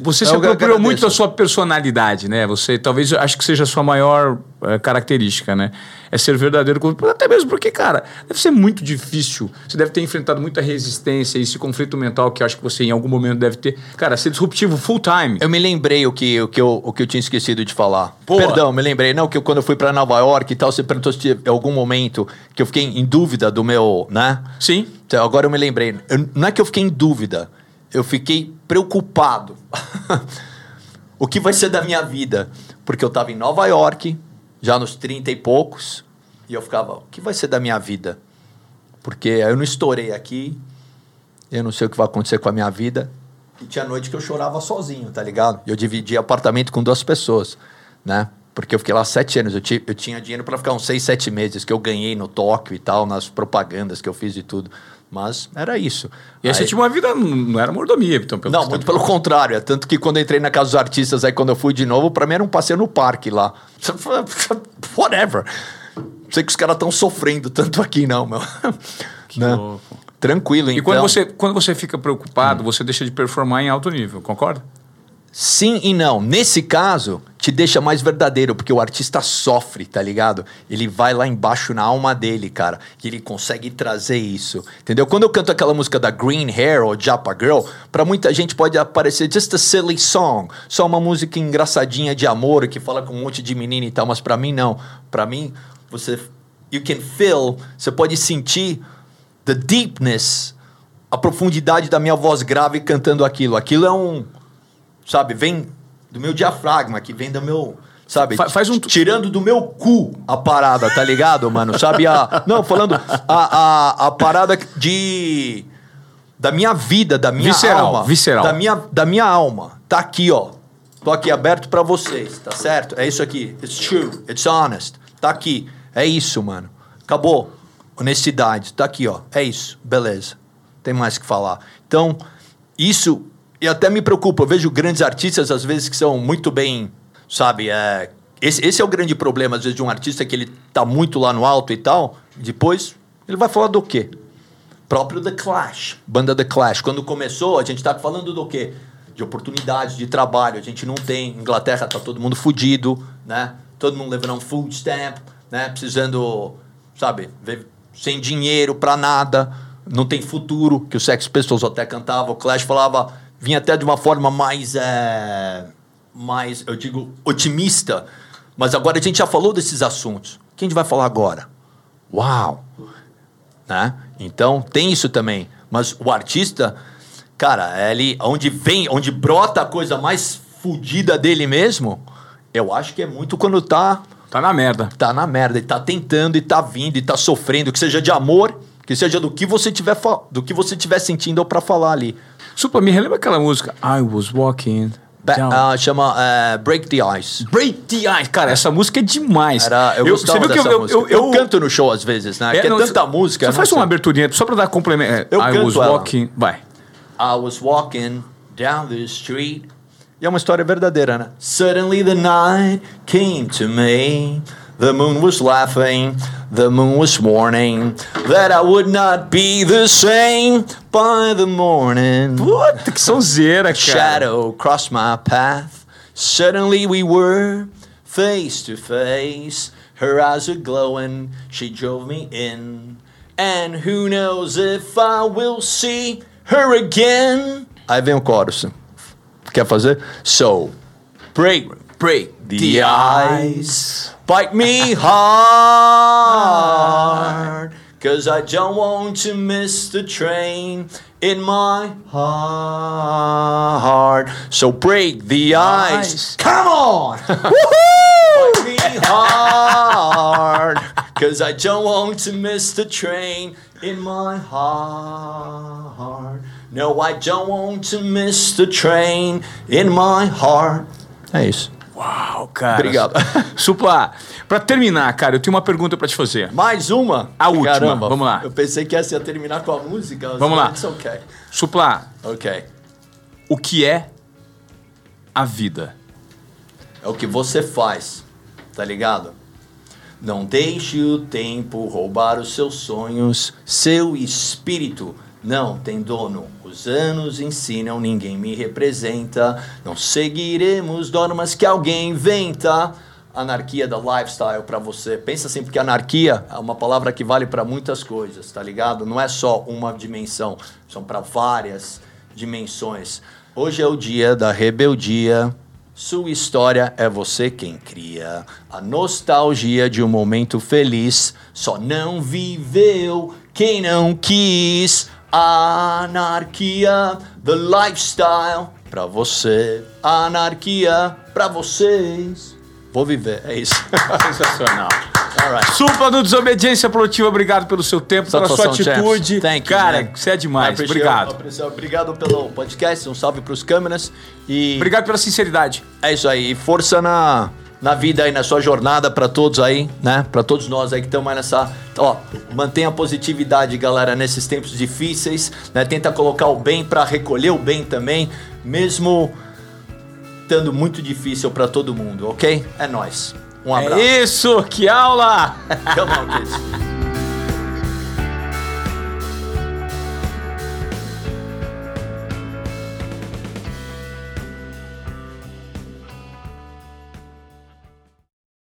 você se apropriou muito da sua personalidade, né? Você talvez acho que seja a sua maior é, característica, né? É ser verdadeiro, até mesmo porque, cara, deve ser muito difícil. Você deve ter enfrentado muita resistência e esse conflito mental que acho que você em algum momento deve ter. Cara, ser disruptivo full time.
Eu me lembrei o que, o que, eu, o que eu tinha esquecido de falar. Pô. Perdão, me lembrei. Não, que eu, quando eu fui para Nova York e tal, você perguntou se em algum momento que eu fiquei em dúvida do meu, né?
Sim.
Então, agora eu me lembrei. Eu, não é que eu fiquei em dúvida eu fiquei preocupado. [laughs] o que vai ser da minha vida? Porque eu estava em Nova York, já nos 30 e poucos, e eu ficava, o que vai ser da minha vida? Porque eu não estourei aqui, eu não sei o que vai acontecer com a minha vida. E tinha noite que eu chorava sozinho, tá ligado? Eu dividia apartamento com duas pessoas, né? Porque eu fiquei lá sete anos. Eu, eu tinha dinheiro para ficar uns seis, sete meses que eu ganhei no Tóquio e tal, nas propagandas que eu fiz e tudo. Mas era isso.
E aí, aí você tinha uma vida, não era mordomia, então,
pelo Não, muito pelo contrário. É tanto que quando eu entrei na Casa dos Artistas, aí quando eu fui de novo, para mim era um passeio no parque lá. [laughs] Whatever. Sei que os caras estão sofrendo tanto aqui, não, meu. Que né? louco. Tranquilo,
e então. E quando você, quando você fica preocupado, hum. você deixa de performar em alto nível, concorda?
Sim e não. Nesse caso, te deixa mais verdadeiro, porque o artista sofre, tá ligado? Ele vai lá embaixo na alma dele, cara, que ele consegue trazer isso, entendeu? Quando eu canto aquela música da Green Hair ou Japa Girl, pra muita gente pode aparecer just a silly song, só uma música engraçadinha de amor que fala com um monte de menina e tal, mas pra mim não. Pra mim, você you can feel, você pode sentir the deepness, a profundidade da minha voz grave cantando aquilo. Aquilo é um, sabe, vem do meu diafragma, que vem do meu, sabe? Fa faz um tirando do meu cu a parada, tá ligado, mano? Sabe a não, falando a, a, a parada de da minha vida, da minha
visceral,
alma,
visceral.
da minha da minha alma. Tá aqui, ó. Tô aqui aberto para vocês, tá certo? É isso aqui. It's true, it's honest. Tá aqui. É isso, mano. Acabou. Honestidade. Tá aqui, ó. É isso. Beleza. Tem mais que falar. Então, isso. E até me preocupa. Eu vejo grandes artistas, às vezes, que são muito bem. Sabe? É, esse, esse é o grande problema, às vezes, de um artista que ele tá muito lá no alto e tal. Depois, ele vai falar do quê? Próprio The Clash. Banda The Clash. Quando começou, a gente tá falando do quê? De oportunidades de trabalho. A gente não tem. Inglaterra tá todo mundo fudido, né? Todo mundo levando um food stamp, né? Precisando sabe, sem dinheiro para nada, não tem futuro, que o Sex Pistols até cantava, o Clash falava, vinha até de uma forma mais, é, mais, eu digo, otimista, mas agora a gente já falou desses assuntos. O que a gente vai falar agora? Uau! Né? Então, tem isso também. Mas o artista, cara, ele, onde vem, onde brota a coisa mais fodida dele mesmo, eu acho que é muito quando tá
Tá na merda.
Tá na merda. E tá tentando, e tá vindo, e tá sofrendo, que seja de amor, que seja do que você tiver, do que você tiver sentindo ou pra falar ali.
Supa, me relembra aquela música I Was Walking.
uh, chama uh, Break the Ice.
Break the Ice, cara, essa música é demais.
Era, eu, eu você viu que eu, eu, eu, eu, canto no show às vezes, né? É, que é tanta música.
Você faz sei. uma aberturinha só pra dar complemento.
Eu I
was
ela.
walking. Vai.
I was walking down the street. E é uma história verdadeira, né? Suddenly the night came to me. The moon was laughing, the moon was warning that I would not be the same by the morning.
Puta, que sonzeira, cara.
Shadow crossed my path. Suddenly we were face to face. Her eyes are glowing, she drove me in. And who knows if I will see her again. Aí vem o chorus. Quer fazer? So, break, break the, the ice. Bite me hard. Cause I don't want to miss the train in my heart. So break the ice. ice. Come on! [laughs] Bite me hard. Cause I don't want to miss the train in my heart. No, I don't want to miss the train in my heart. Isso.
Uau, cara.
Obrigado. [laughs]
Supla, pra terminar, cara, eu tenho uma pergunta pra te fazer.
Mais uma?
A última. Caramba, vamos lá.
Eu pensei que essa ia terminar com a música.
Vamos lá.
Okay.
Supla.
Ok.
O que é a vida?
É o que você faz, tá ligado? Não deixe o tempo roubar os seus sonhos, seu espírito não tem dono. Os anos ensinam, ninguém me representa. Não seguiremos normas que alguém inventa. Anarquia da lifestyle para você. Pensa assim, porque anarquia é uma palavra que vale para muitas coisas, tá ligado? Não é só uma dimensão, são para várias dimensões. Hoje é o dia da rebeldia. Sua história é você quem cria. A nostalgia de um momento feliz só não viveu quem não quis. Anarquia, the lifestyle pra você. Anarquia pra vocês. Vou viver, é isso. [laughs]
Sensacional. Right. Supla do Desobediência Produtiva, obrigado pelo seu tempo, Satisfação, pela sua atitude.
Thank
Cara, you, você é demais. Obrigado.
Obrigado pelo podcast, um salve pros câmeras. E...
Obrigado pela sinceridade.
É isso aí. Força na, na vida aí, na sua jornada para todos aí, né? Para todos nós aí que estamos aí nessa. Ó, mantenha a positividade, galera, nesses tempos difíceis, né? Tenta colocar o bem para recolher o bem também, mesmo estando muito difícil para todo mundo, ok? É nós. Um abraço.
É isso, que aula!
Come on, kids.